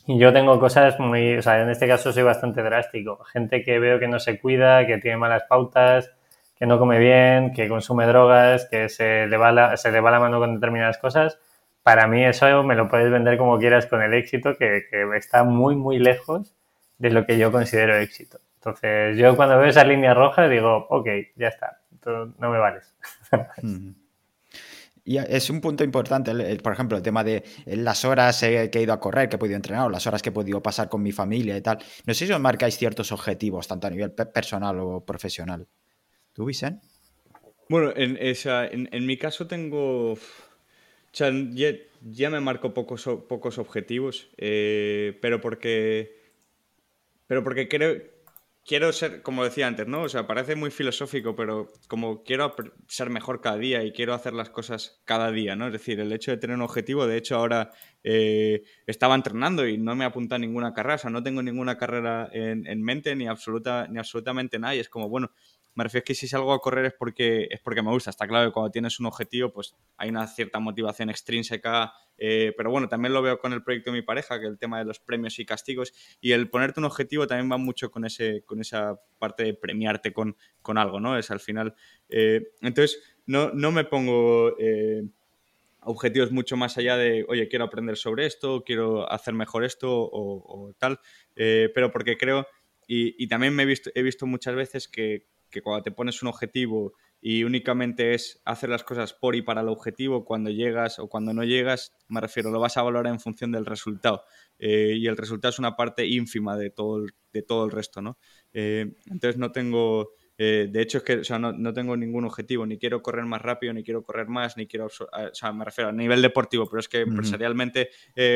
y yo tengo cosas muy, o sea, en este caso soy bastante drástico. Gente que veo que no se cuida, que tiene malas pautas, que no come bien, que consume drogas, que se le va la, se le va la mano con determinadas cosas. Para mí eso me lo puedes vender como quieras con el éxito, que, que está muy, muy lejos de lo que yo considero éxito. Entonces, yo cuando veo esa línea roja digo, ok, ya está, no me vales. Y es un punto importante, por ejemplo, el tema de las horas que he ido a correr, que he podido entrenar, o las horas que he podido pasar con mi familia y tal. No sé si os marcáis ciertos objetivos, tanto a nivel personal o profesional. ¿Tú, Vicente? Bueno, en, en, mi caso tengo... Ya, me marco pocos, pocos objetivos, eh, pero porque... Pero porque creo, quiero ser, como decía antes, ¿no? O sea, parece muy filosófico, pero como quiero ser mejor cada día y quiero hacer las cosas cada día, ¿no? Es decir, el hecho de tener un objetivo, de hecho ahora eh, estaba entrenando y no me apunta ninguna carrera, o sea, no tengo ninguna carrera en, en mente ni, absoluta, ni absolutamente nada y es como, bueno, me refiero que si salgo a correr es porque, es porque me gusta. Está claro que cuando tienes un objetivo, pues hay una cierta motivación extrínseca. Eh, pero bueno, también lo veo con el proyecto de mi pareja, que el tema de los premios y castigos. Y el ponerte un objetivo también va mucho con, ese, con esa parte de premiarte con, con algo, ¿no? Es al final. Eh, entonces, no, no me pongo. Eh, objetivos mucho más allá de, oye, quiero aprender sobre esto, quiero hacer mejor esto o, tal, pero porque creo, y, y también me he visto, he visto muchas veces que, que cuando te pones un objetivo y únicamente es hacer las cosas por y para el objetivo, cuando llegas o cuando no llegas, me refiero, lo vas a valorar en función del resultado. Eh, y el resultado es una parte ínfima de todo el, de todo el resto, ¿no? Eh, entonces no tengo... Eh, de hecho, es que no, tengo ningún objetivo, ni quiero correr más rápido, ni quiero correr más, ni quiero, o sea, me refiero a nivel deportivo, pero es que empresarialmente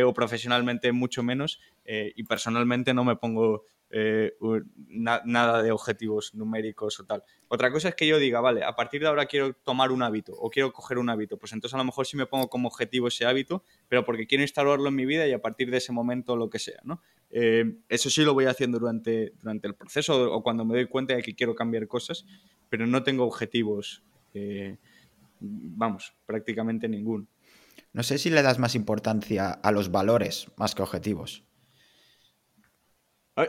o profesionalmente mucho menos, y personalmente no me pongo eh, nada de objetivos numéricos o tal. Otra cosa es que yo diga, vale, a partir de ahora quiero tomar un hábito o quiero coger un hábito, pues entonces a lo mejor sí me pongo como objetivo ese hábito, pero porque quiero instalarlo en mi vida y a partir de ese momento lo que sea, ¿no? Eh, eso sí lo voy haciendo durante, durante el proceso o cuando me doy cuenta de que quiero cambiar cosas, pero no tengo objetivos, eh, vamos, prácticamente ninguno. No sé si le das más importancia a los valores más que objetivos.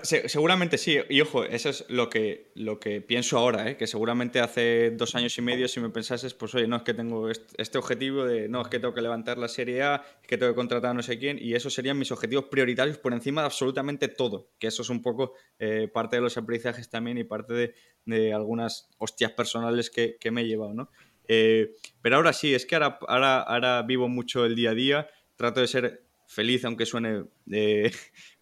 Seguramente sí, y ojo, eso es lo que, lo que pienso ahora, ¿eh? que seguramente hace dos años y medio si me pensases, pues oye, no es que tengo este objetivo de, no, es que tengo que levantar la Serie A, es que tengo que contratar a no sé quién, y esos serían mis objetivos prioritarios por encima de absolutamente todo, que eso es un poco eh, parte de los aprendizajes también y parte de, algunas hostias personales que, me he llevado, ¿no? Eh, pero ahora sí, es que ahora, ahora, ahora vivo mucho el día a día, trato de ser feliz, aunque suene eh,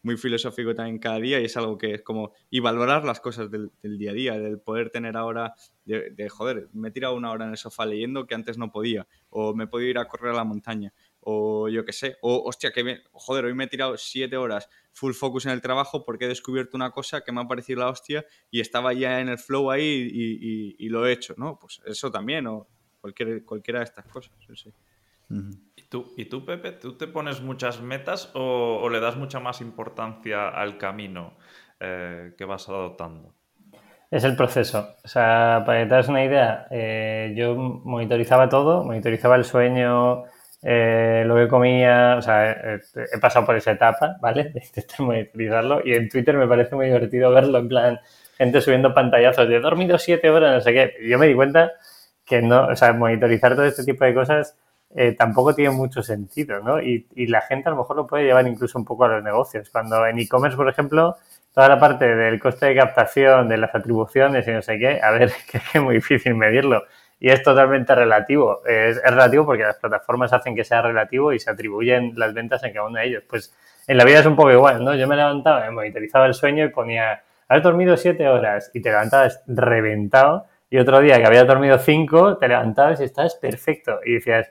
muy filosófico también cada día, y es algo que es como, y valorar las cosas del, día a día, del poder tener ahora, de, joder, me he tirado una hora en el sofá leyendo que antes no podía, o me he podido ir a correr a la montaña, o yo qué sé, o hostia, que joder, hoy me he tirado siete horas full focus en el trabajo porque he descubierto una cosa que me ha parecido la hostia y estaba ya en el flow ahí y, lo he hecho, ¿no? Pues eso también, o cualquier, cualquiera de estas cosas, sí. ¿Y tú, Pepe, tú te pones muchas metas o, le das mucha más importancia al camino eh, que vas adoptando? Es el proceso. O sea, para que te das una idea, eh, yo monitorizaba todo, monitorizaba el sueño, eh, lo que comía, o sea, he, pasado por esa etapa, ¿vale? De intentar monitorizarlo y en Twitter me parece muy divertido verlo, en plan, gente subiendo pantallazos de he dormido siete horas, no sé qué. Yo me di cuenta que no, o sea, monitorizar todo este tipo de cosas eh, tampoco tiene mucho sentido, ¿no? Y, la gente a lo mejor lo puede llevar incluso un poco a los negocios. Cuando en e-commerce, por ejemplo, toda la parte del coste de captación, de las atribuciones y no sé qué, a ver, que es muy difícil medirlo. Y es totalmente relativo. Es, relativo porque las plataformas hacen que sea relativo y se atribuyen las ventas en cada uno de ellos. Pues en la vida es un poco igual, ¿no? Yo me levantaba, me monitorizaba el sueño y ponía, has dormido siete horas y te levantabas reventado. Y otro día que habías dormido cinco, te levantabas y estabas perfecto. Y decías,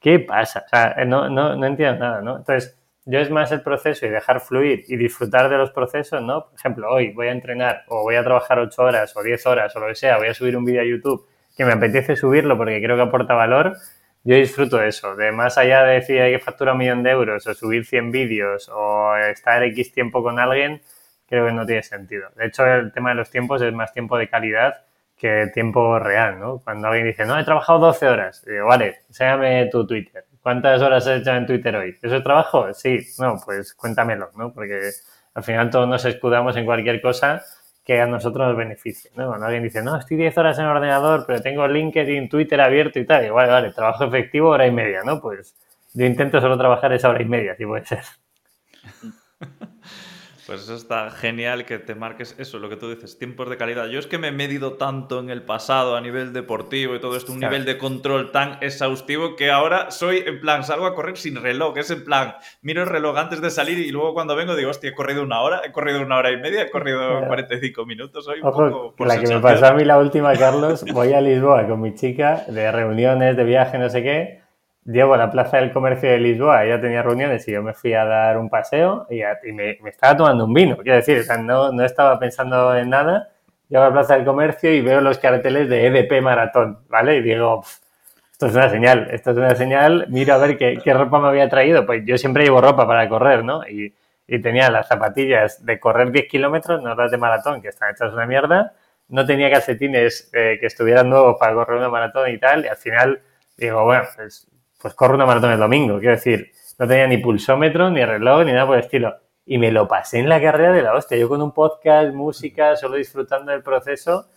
¿qué pasa? O sea, no, no, no entiendo nada, ¿no? Entonces, yo es más el proceso y dejar fluir y disfrutar de los procesos, ¿no? Por ejemplo, hoy voy a entrenar o voy a trabajar 8 horas o 10 horas o lo que sea, voy a subir un vídeo a YouTube que me apetece subirlo porque creo que aporta valor, yo disfruto de eso, de más allá de decir hay que facturar un millón de euros o subir 100 vídeos o estar X tiempo con alguien, creo que no tiene sentido. De hecho, el tema de los tiempos es más tiempo de calidad que tiempo real, ¿no? Cuando alguien dice, no, he trabajado 12 horas, digo, vale, enséñame tu Twitter. ¿cuántas horas has hecho en Twitter hoy? ¿Eso es trabajo? Sí, no, pues cuéntamelo, ¿no? Porque al final todos nos escudamos en cualquier cosa que a nosotros nos beneficie, ¿no? Cuando alguien dice, no, estoy 10 horas en el ordenador, pero tengo LinkedIn, Twitter abierto y tal, igual, vale, trabajo efectivo hora y media, ¿no? Pues yo intento solo trabajar esa hora y media, si puede ser. Pues eso está genial que te marques eso, lo que tú dices, tiempos de calidad. Yo es que me he medido tanto en el pasado a nivel deportivo y todo esto, un nivel de control tan exhaustivo que ahora soy en plan, salgo a correr sin reloj, es en plan, miro el reloj antes de salir y luego cuando vengo digo, hostia, he corrido una hora, he corrido una hora y media, he corrido 45 minutos, soy un poco por La que me pasó a mí la última, Carlos, voy a Lisboa con mi chica de reuniones, de viaje, no sé qué llego a la Plaza del Comercio de Lisboa, ella tenía reuniones y yo me fui a dar un paseo y, me, estaba tomando un vino, quiero decir, no, no estaba pensando en nada. Llego a la Plaza del Comercio y veo los carteles de EDP Maratón, ¿vale? Y digo, esto es una señal, esto es una señal, miro a ver qué, qué, ropa me había traído. Pues yo siempre llevo ropa para correr, ¿no? Y, y tenía las zapatillas de correr 10 kilómetros, no las de maratón, que están hechas una mierda. No tenía calcetines eh, que estuvieran nuevos para correr una maratón y tal. Y al final digo, bueno, pues pues corro una maratón el domingo. Quiero decir, no tenía ni pulsómetro, ni reloj, ni nada por el estilo. Y me lo pasé en la carrera de la hostia. Yo con un podcast, música, solo disfrutando del proceso.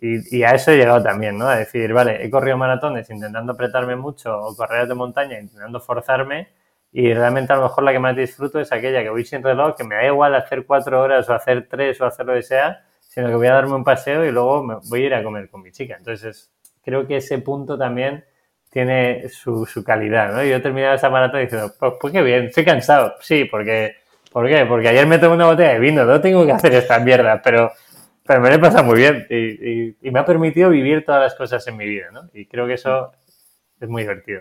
Y, a eso he llegado también, ¿no? A decir, vale, he corrido maratones intentando apretarme mucho o carreras de montaña intentando forzarme. Y realmente a lo mejor la que más disfruto es aquella que voy sin reloj, que me da igual hacer cuatro horas o hacer tres o hacer lo que sea, sino que voy a darme un paseo y luego me voy a ir a comer con mi chica. Entonces, creo que ese punto también tiene su, su calidad, ¿no? Yo he terminado esa maratón diciendo, pues, pues qué bien, estoy cansado. Sí, porque, ¿por qué? Porque ayer me tomé una botella de vino, no tengo que hacer esta mierda, pero, pero me lo he pasado muy bien y, y, me ha permitido vivir todas las cosas en mi vida, ¿no? Y creo que eso es muy divertido.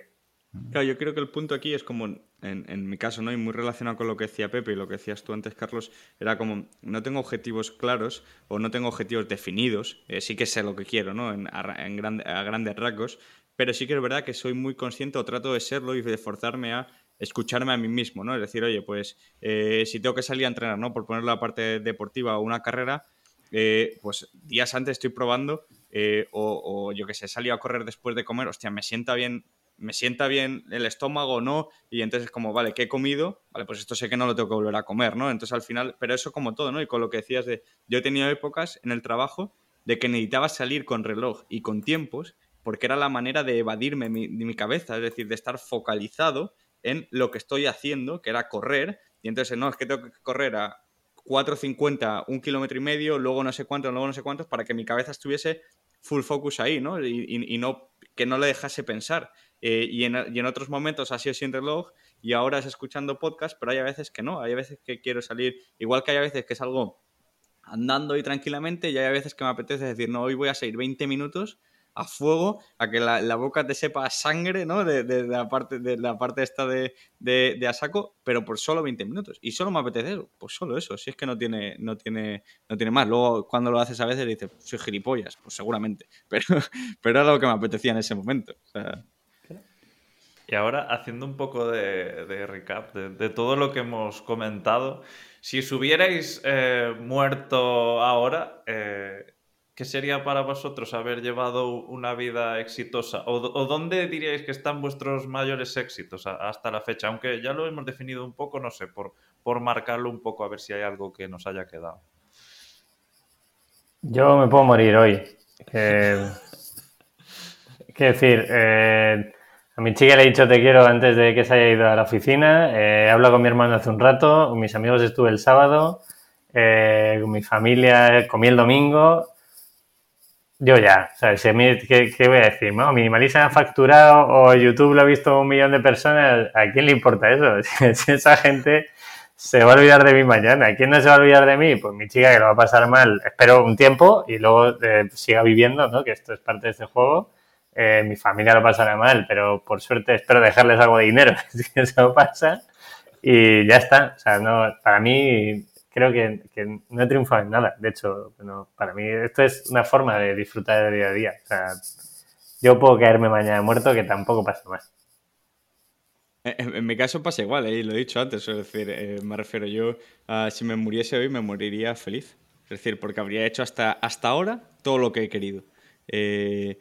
Claro, yo creo que el punto aquí es como, en, en, mi caso, ¿no? Y muy relacionado con lo que decía Pepe y lo que decías tú antes, Carlos, era como, no tengo objetivos claros o no tengo objetivos definidos, eh, sí que sé lo que quiero, ¿no? En, en grande, a grandes rasgos, pero sí que es verdad que soy muy consciente o trato de serlo y de esforzarme a escucharme a mí mismo, ¿no? Es decir, oye, pues eh, si tengo que salir a entrenar, ¿no? Por poner la parte deportiva o una carrera, eh, pues días antes estoy probando eh, o, yo que sé, salí a correr después de comer, hostia, me sienta bien, me sienta bien el estómago o no, y entonces es como, vale, ¿qué he comido? Vale, pues esto sé que no lo tengo que volver a comer, ¿no? Entonces al final, pero eso como todo, ¿no? Y con lo que decías de, yo he tenido épocas en el trabajo de que necesitaba salir con reloj y con tiempos porque era la manera de evadirme de mi, cabeza, es decir, de estar focalizado en lo que estoy haciendo, que era correr, y entonces, no, es que tengo que correr a 4.50, un kilómetro y medio, luego no sé cuántos, luego no sé cuántos, para que mi cabeza estuviese full focus ahí, ¿no? Y, no, que no le dejase pensar. Eh, y, en, y, en, otros momentos ha sido sin reloj y ahora es escuchando podcast, pero hay veces que no, hay veces que quiero salir, igual que hay veces que salgo andando y tranquilamente y hay veces que me apetece decir, no, hoy voy a salir 20 minutos a fuego, a que la, boca te sepa sangre, ¿no? De, la, parte, de la parte esta de, de, a saco, pero por solo 20 minutos. Y solo me apetece pues solo eso, si es que no tiene, no tiene, no tiene más. Luego, cuando lo haces a veces, dices, soy gilipollas, pues seguramente, pero, pero era lo que me apetecía en ese momento. Y ahora, haciendo un poco de, recap de, todo lo que hemos comentado, si os hubierais eh, muerto ahora, eh, ¿Qué sería para vosotros haber llevado una vida exitosa? ¿O, dónde diríais que están vuestros mayores éxitos hasta la fecha? Aunque ya lo hemos definido un poco, no sé, por, por marcarlo un poco, a ver si hay algo que nos haya quedado. Yo me puedo morir hoy. Quiero decir, eh, a mi chica le he dicho te quiero antes de que se haya ido a la oficina. Eh, he hablado con mi hermano hace un rato, con mis amigos estuve el sábado, eh, con mi familia comí el domingo yo ya, ¿sabes? ¿Qué, ¿qué, voy a decir? ¿no? Minimalista ha facturado o YouTube lo ha visto un millón de personas, ¿a quién le importa eso? Si, esa gente se va a olvidar de mí mañana, ¿quién no se va a olvidar de mí? Pues mi chica que lo va a pasar mal, espero un tiempo y luego eh, siga viviendo, ¿no? Que esto es parte de este juego. Eh, mi familia lo pasará mal, pero por suerte espero dejarles algo de dinero, si eso pasa. Y ya está. O sea, no, para mí creo que, no he triunfado en nada. De hecho, para mí esto es una forma de disfrutar del día a día. O sea, yo puedo caerme mañana muerto que tampoco pasa más. En, mi caso pasa igual, ¿eh? lo he dicho antes, es decir, eh, me refiero yo, a si me muriese hoy me moriría feliz. Es decir, porque habría hecho hasta, hasta ahora todo lo que he querido. Eh,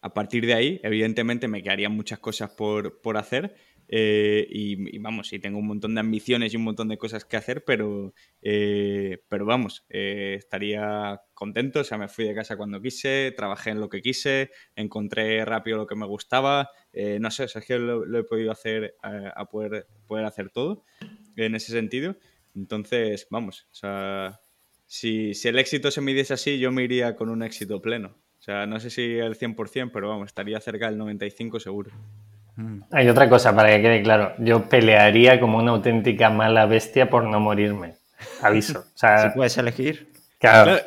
a partir de ahí, evidentemente, me quedarían muchas cosas por, por hacer, eh, y, vamos, y tengo un montón de ambiciones y un montón de cosas que hacer, pero, eh, pero vamos, eh, estaría contento. O sea, me fui de casa cuando quise, trabajé en lo que quise, encontré rápido lo que me gustaba. no sé, o sea, es que lo, he podido hacer a, poder, poder hacer todo en ese sentido. Entonces, vamos, o sea, si, si el éxito se midiese así, yo me iría con un éxito pleno. O sea, no sé si el 100%, pero vamos, estaría cerca del 95% seguro. Hay otra cosa para que quede claro. Yo pelearía como una auténtica mala bestia por no morirme. Aviso. O sea, si puedes elegir. Claro.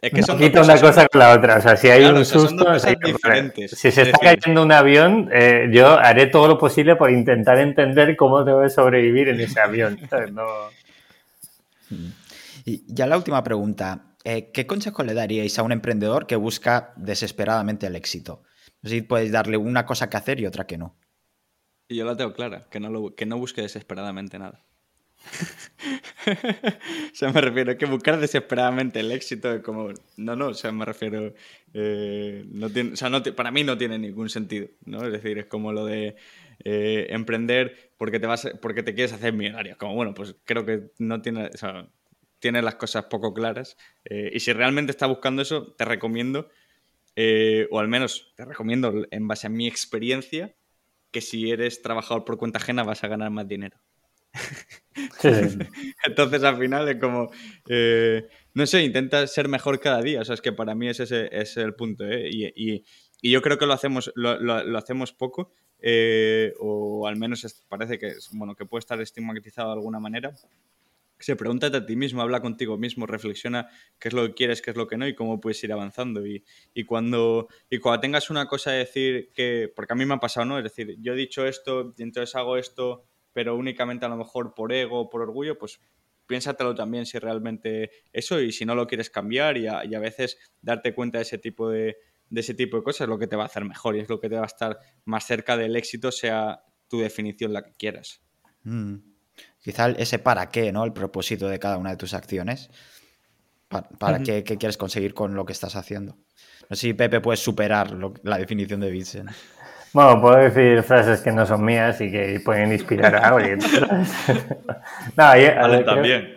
Es que son quita una cosa con la otra. O sea, si hay un susto, si se está cayendo un avión, eh, yo haré todo lo posible por intentar entender cómo debo sobrevivir en ese avión. Y ya la última pregunta. Eh, ¿Qué consejo le daríais a un emprendedor que busca desesperadamente el éxito? Así puedes darle una cosa que hacer y otra que no. Y yo la tengo clara, que no, que no busque desesperadamente nada. o sea, me refiero a que buscar desesperadamente el éxito como... No, no, o sea, me refiero... Eh, no tiene, o sea, no para mí no tiene ningún sentido, ¿no? Es decir, es como lo de eh, emprender porque te, vas, porque te quieres hacer millonario. Como, bueno, pues creo que no tiene... O sea, tiene las cosas poco claras. Eh, y si realmente estás buscando eso, te recomiendo eh, o al menos te recomiendo, en base a mi experiencia, que si eres trabajador por cuenta ajena vas a ganar más dinero. Entonces al final es como, eh, no sé, intenta ser mejor cada día. O sea, es que para mí ese es el punto. ¿eh? Y, yo creo que lo hacemos, lo, hacemos poco, o al menos parece que, bueno, que puede estar estigmatizado de alguna manera se pregúntate a ti mismo, habla contigo mismo, reflexiona qué es lo que quieres, qué es lo que no y cómo puedes ir avanzando. Y, cuando, y cuando tengas una cosa a decir que, porque a mí me ha pasado, ¿no? Es decir, yo he dicho esto y entonces hago esto, pero únicamente a lo mejor por ego, por orgullo, pues piénsatelo también si realmente eso y si no lo quieres cambiar y a, veces darte cuenta de ese tipo de, de ese tipo de cosas es lo que te va a hacer mejor y es lo que te va a estar más cerca del éxito, sea tu definición la que quieras. Mm. Quizá ese para qué, ¿no? El propósito de cada una de tus acciones. ¿Para, qué, quieres conseguir con lo que estás haciendo? No sé si Pepe puedes superar la definición de Vincent. Bueno, puedo decir frases que no son mías y que pueden inspirar a alguien. no, también.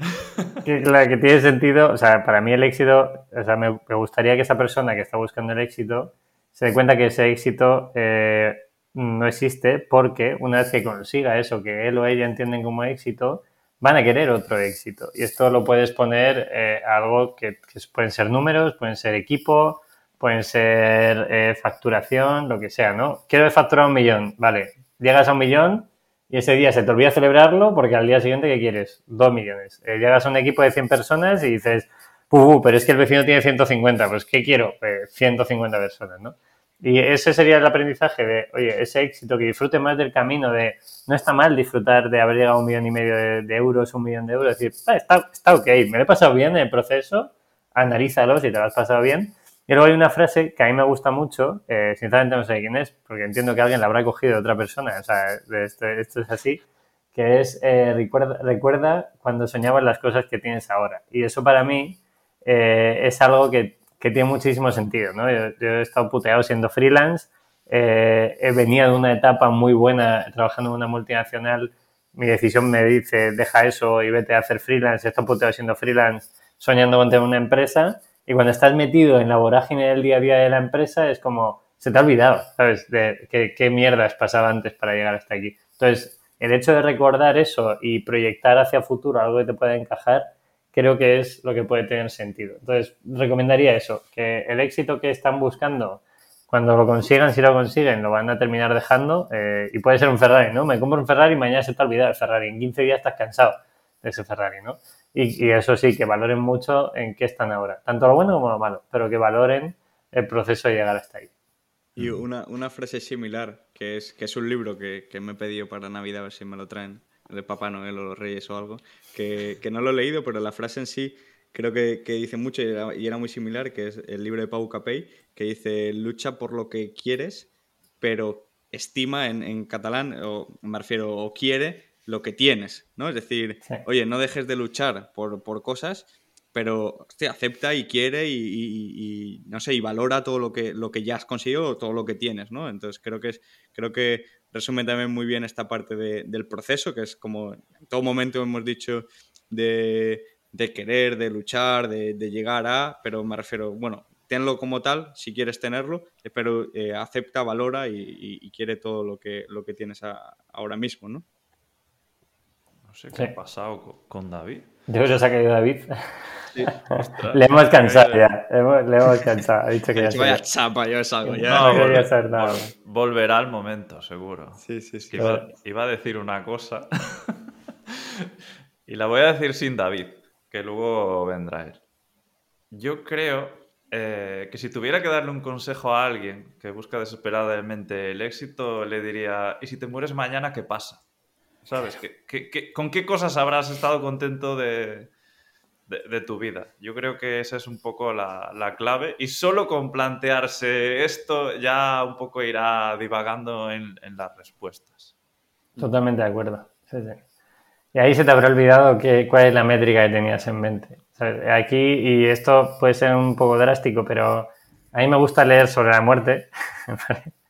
Que, que tiene sentido, o sea, para mí el éxito, o sea, me, gustaría que esa persona que está buscando el éxito se dé cuenta que ese éxito eh, no existe porque una vez que consiga eso que él o ella entienden como éxito, van a querer otro éxito. Y esto lo puedes poner eh, algo que, pueden ser números, pueden ser equipo, pueden ser eh, facturación, lo que sea, ¿no? Quiero facturar un millón, vale. Llegas a un millón y ese día se te olvida celebrarlo porque al día siguiente, ¿qué quieres? Dos millones. Eh, llegas a un equipo de 100 personas y dices, pero es que el vecino tiene 150, pues ¿qué quiero? 150 personas, ¿no? Y ese sería el aprendizaje de, oye, ese éxito, que disfrute más del camino, de no está mal disfrutar de haber llegado a un millón y medio de, euros, un millón de euros, decir, ah, está, está ok, me lo he pasado bien en el proceso, analízalo si te lo has pasado bien. Y luego hay una frase que a mí me gusta mucho, eh, sinceramente no sé quién es, porque entiendo que alguien la habrá cogido de otra persona, o sea, esto, esto es así, que es, eh, recuerda, recuerda cuando soñabas las cosas que tienes ahora. Y eso para mí eh, es algo que que tiene muchísimo sentido, ¿no? Yo, he estado puteado siendo freelance, eh, venido de una etapa muy buena trabajando en una multinacional, mi decisión me dice, deja eso y vete a hacer freelance, he estado puteado siendo freelance, soñando con tener una empresa, y cuando estás metido en la vorágine del día a día de la empresa, es como, se te ha olvidado, ¿sabes? De qué, qué mierdas pasaba antes para llegar hasta aquí. Entonces, el hecho de recordar eso y proyectar hacia futuro algo que te pueda encajar, creo que es lo que puede tener sentido. Entonces, recomendaría eso, que el éxito que están buscando, cuando lo consigan, si lo consiguen, lo van a terminar dejando. Eh, y puede ser un Ferrari, ¿no? Me compro un Ferrari y mañana se te olvida el Ferrari. En 15 días estás cansado de ese Ferrari, ¿no? Y, eso sí, que valoren mucho en qué están ahora, tanto lo bueno como lo malo, pero que valoren el proceso de llegar hasta ahí. Y una, una frase similar, que es, que es un libro que, que me he pedido para Navidad, a ver si me lo traen, de Papá Noel o los Reyes o algo, que, que, no lo he leído, pero la frase en sí creo que, que dice mucho y era, muy similar, que es el libro de Pau Capell, que dice, lucha por lo que quieres, pero estima en, en catalán, o me refiero, o quiere lo que tienes, ¿no? Es decir, oye, no dejes de luchar por, por cosas, pero acepta y quiere y, y, no sé, y valora todo lo que, lo que ya has conseguido o todo lo que tienes, ¿no? Entonces creo que es, creo que resume también muy bien esta parte del proceso, que es como en todo momento hemos dicho de, querer, de luchar, de, llegar a, pero me refiero, bueno, tenlo como tal, si quieres tenerlo, pero eh, acepta, valora y, quiere todo lo que, lo que tienes ahora mismo, ¿no? No sé qué ha pasado con David. Yo creo que se ha caído David. le hemos cansado ya. Le hemos cansado. Ha dicho que ya Vaya chapa, yo salgo ya. No, no quería saber nada. Volverá al momento, seguro. Sí, sí, sí. Iba, iba a decir una cosa. y la voy a decir sin David, que luego vendrá él. Yo creo eh, que si tuviera que darle un consejo a alguien que busca desesperadamente el éxito, le diría, ¿y si te mueres mañana, qué pasa? ¿Sabes? con qué cosas habrás estado contento de, tu vida? Yo creo que esa es un poco la, clave y solo con plantearse esto ya un poco irá divagando en, las respuestas. Totalmente de acuerdo. Y ahí se te habrá olvidado que, cuál es la métrica que tenías en mente. Aquí, y esto puede ser un poco drástico, pero a mí me gusta leer sobre la muerte.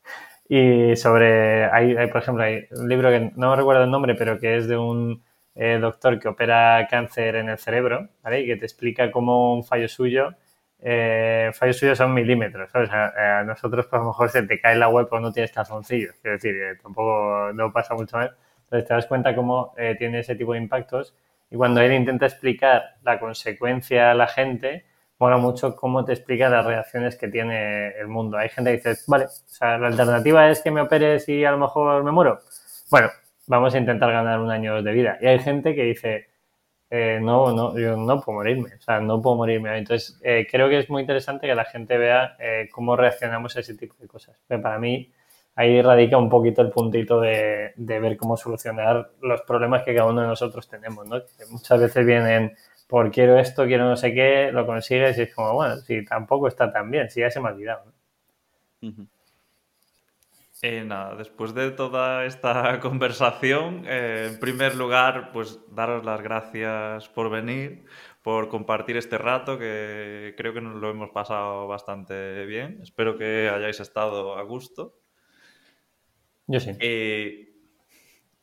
Y sobre, hay, por ejemplo, hay un libro que no recuerdo el nombre, pero que es de un eh, doctor que opera cáncer en el cerebro, ¿vale? Y que te explica cómo un fallo suyo, eh, fallos suyos son milímetros, ¿sabes? A, nosotros, pues a lo mejor se te cae la web o no tienes calzoncillos, quiero decir, tampoco no pasa mucho más. Entonces te das cuenta cómo eh, tiene ese tipo de impactos y cuando él intenta explicar la consecuencia a la gente, mola mucho cómo te explica las reacciones que tiene el mundo. Hay gente que dice, vale, o sea, la alternativa es que me operes y a lo mejor me muero. Bueno, vamos a intentar ganar un año de vida. Y hay gente que dice, eh, no, no, yo no puedo morirme, o sea, no puedo morirme. Entonces, eh, creo que es muy interesante que la gente vea eh, cómo reaccionamos a ese tipo de cosas. Pero para mí, ahí radica un poquito el puntito de, de, ver cómo solucionar los problemas que cada uno de nosotros tenemos, ¿no? Muchas veces vienen por quiero esto, quiero no sé qué, lo consigues y es como, bueno, si tampoco está tan bien, si ya se me ha olvidado. Eh, nada, después de toda esta conversación, eh, en primer lugar, pues daros las gracias por venir, por compartir este rato, que creo que nos lo hemos pasado bastante bien. Espero que hayáis estado a gusto. Yo sí. Eh,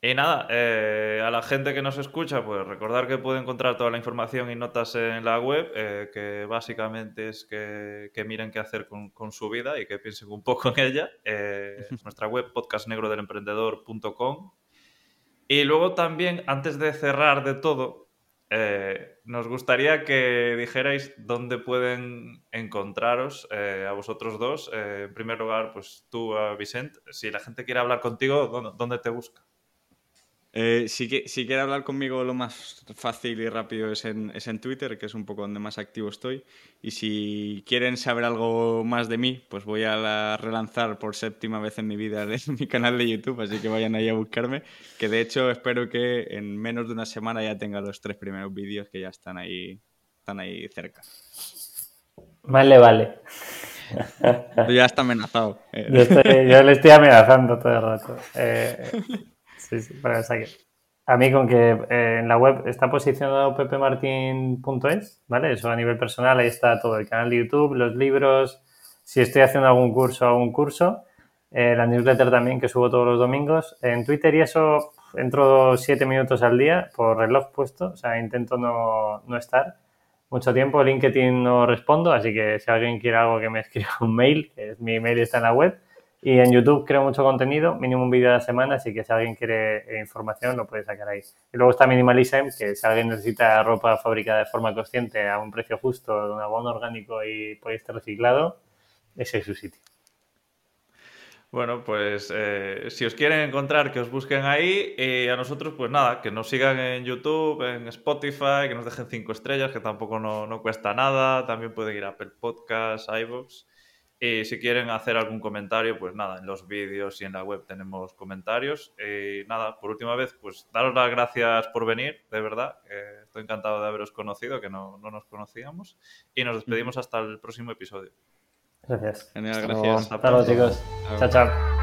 y nada, eh, a la gente que nos escucha, pues recordar que puede encontrar toda la información y notas en la web, eh, que básicamente es que, miren qué hacer con, su vida y que piensen un poco en ella. Eh, nuestra web podcastnegrodelemprendedor.com. Y luego también, antes de cerrar de todo, nos gustaría que dijerais dónde pueden encontraros a vosotros dos. en primer lugar, pues tú, Vicente, si la gente quiere hablar contigo, dónde te busca? Eh, si, si quiere hablar conmigo, lo más fácil y rápido es en, es en, Twitter, que es un poco donde más activo estoy. Y si quieren saber algo más de mí, pues voy a relanzar por séptima vez en mi vida mi canal de YouTube, así que vayan ahí a buscarme. Que de hecho espero que en menos de una semana ya tenga los tres primeros vídeos que ya están ahí, están ahí cerca. Vale, vale. ya está amenazado. Yo, yo, le estoy amenazando todo el rato. Eh, Sí, sí, para A mí con que eh, en la web está posicionado pepemartin.es, ¿vale? Eso a nivel personal, ahí está todo, el canal de YouTube, los libros, si estoy haciendo algún curso, algún curso, eh, la newsletter también que subo todos los domingos. En Twitter y eso entro siete minutos al día por reloj puesto, o sea, intento no, no estar mucho tiempo. LinkedIn no respondo, así que si alguien quiere algo que me escriba un mail, que mi email está en la web. Y en YouTube creo mucho contenido, mínimo un vídeo a la semana, así que si alguien quiere eh, información lo puede sacar ahí. Y luego está Minimalism, que si alguien necesita ropa fabricada de forma consciente a un precio justo, de un abono orgánico y poliéster reciclado, ese es su sitio. Bueno, pues eh, si os quieren encontrar, que os busquen ahí. Y a nosotros, pues nada, que nos sigan en YouTube, en Spotify, que nos dejen cinco estrellas, que tampoco no, no cuesta nada. También pueden ir a Apple Podcasts, iVoox. Y si quieren hacer algún comentario, pues nada, en los vídeos y en la web tenemos comentarios. Y nada, por última vez, pues daros las gracias por venir, de verdad. estoy encantado de haberos conocido, que no, nos conocíamos. Y nos despedimos hasta el próximo episodio. Gracias. Genial, gracias. Hasta luego, chicos. Chao, chao.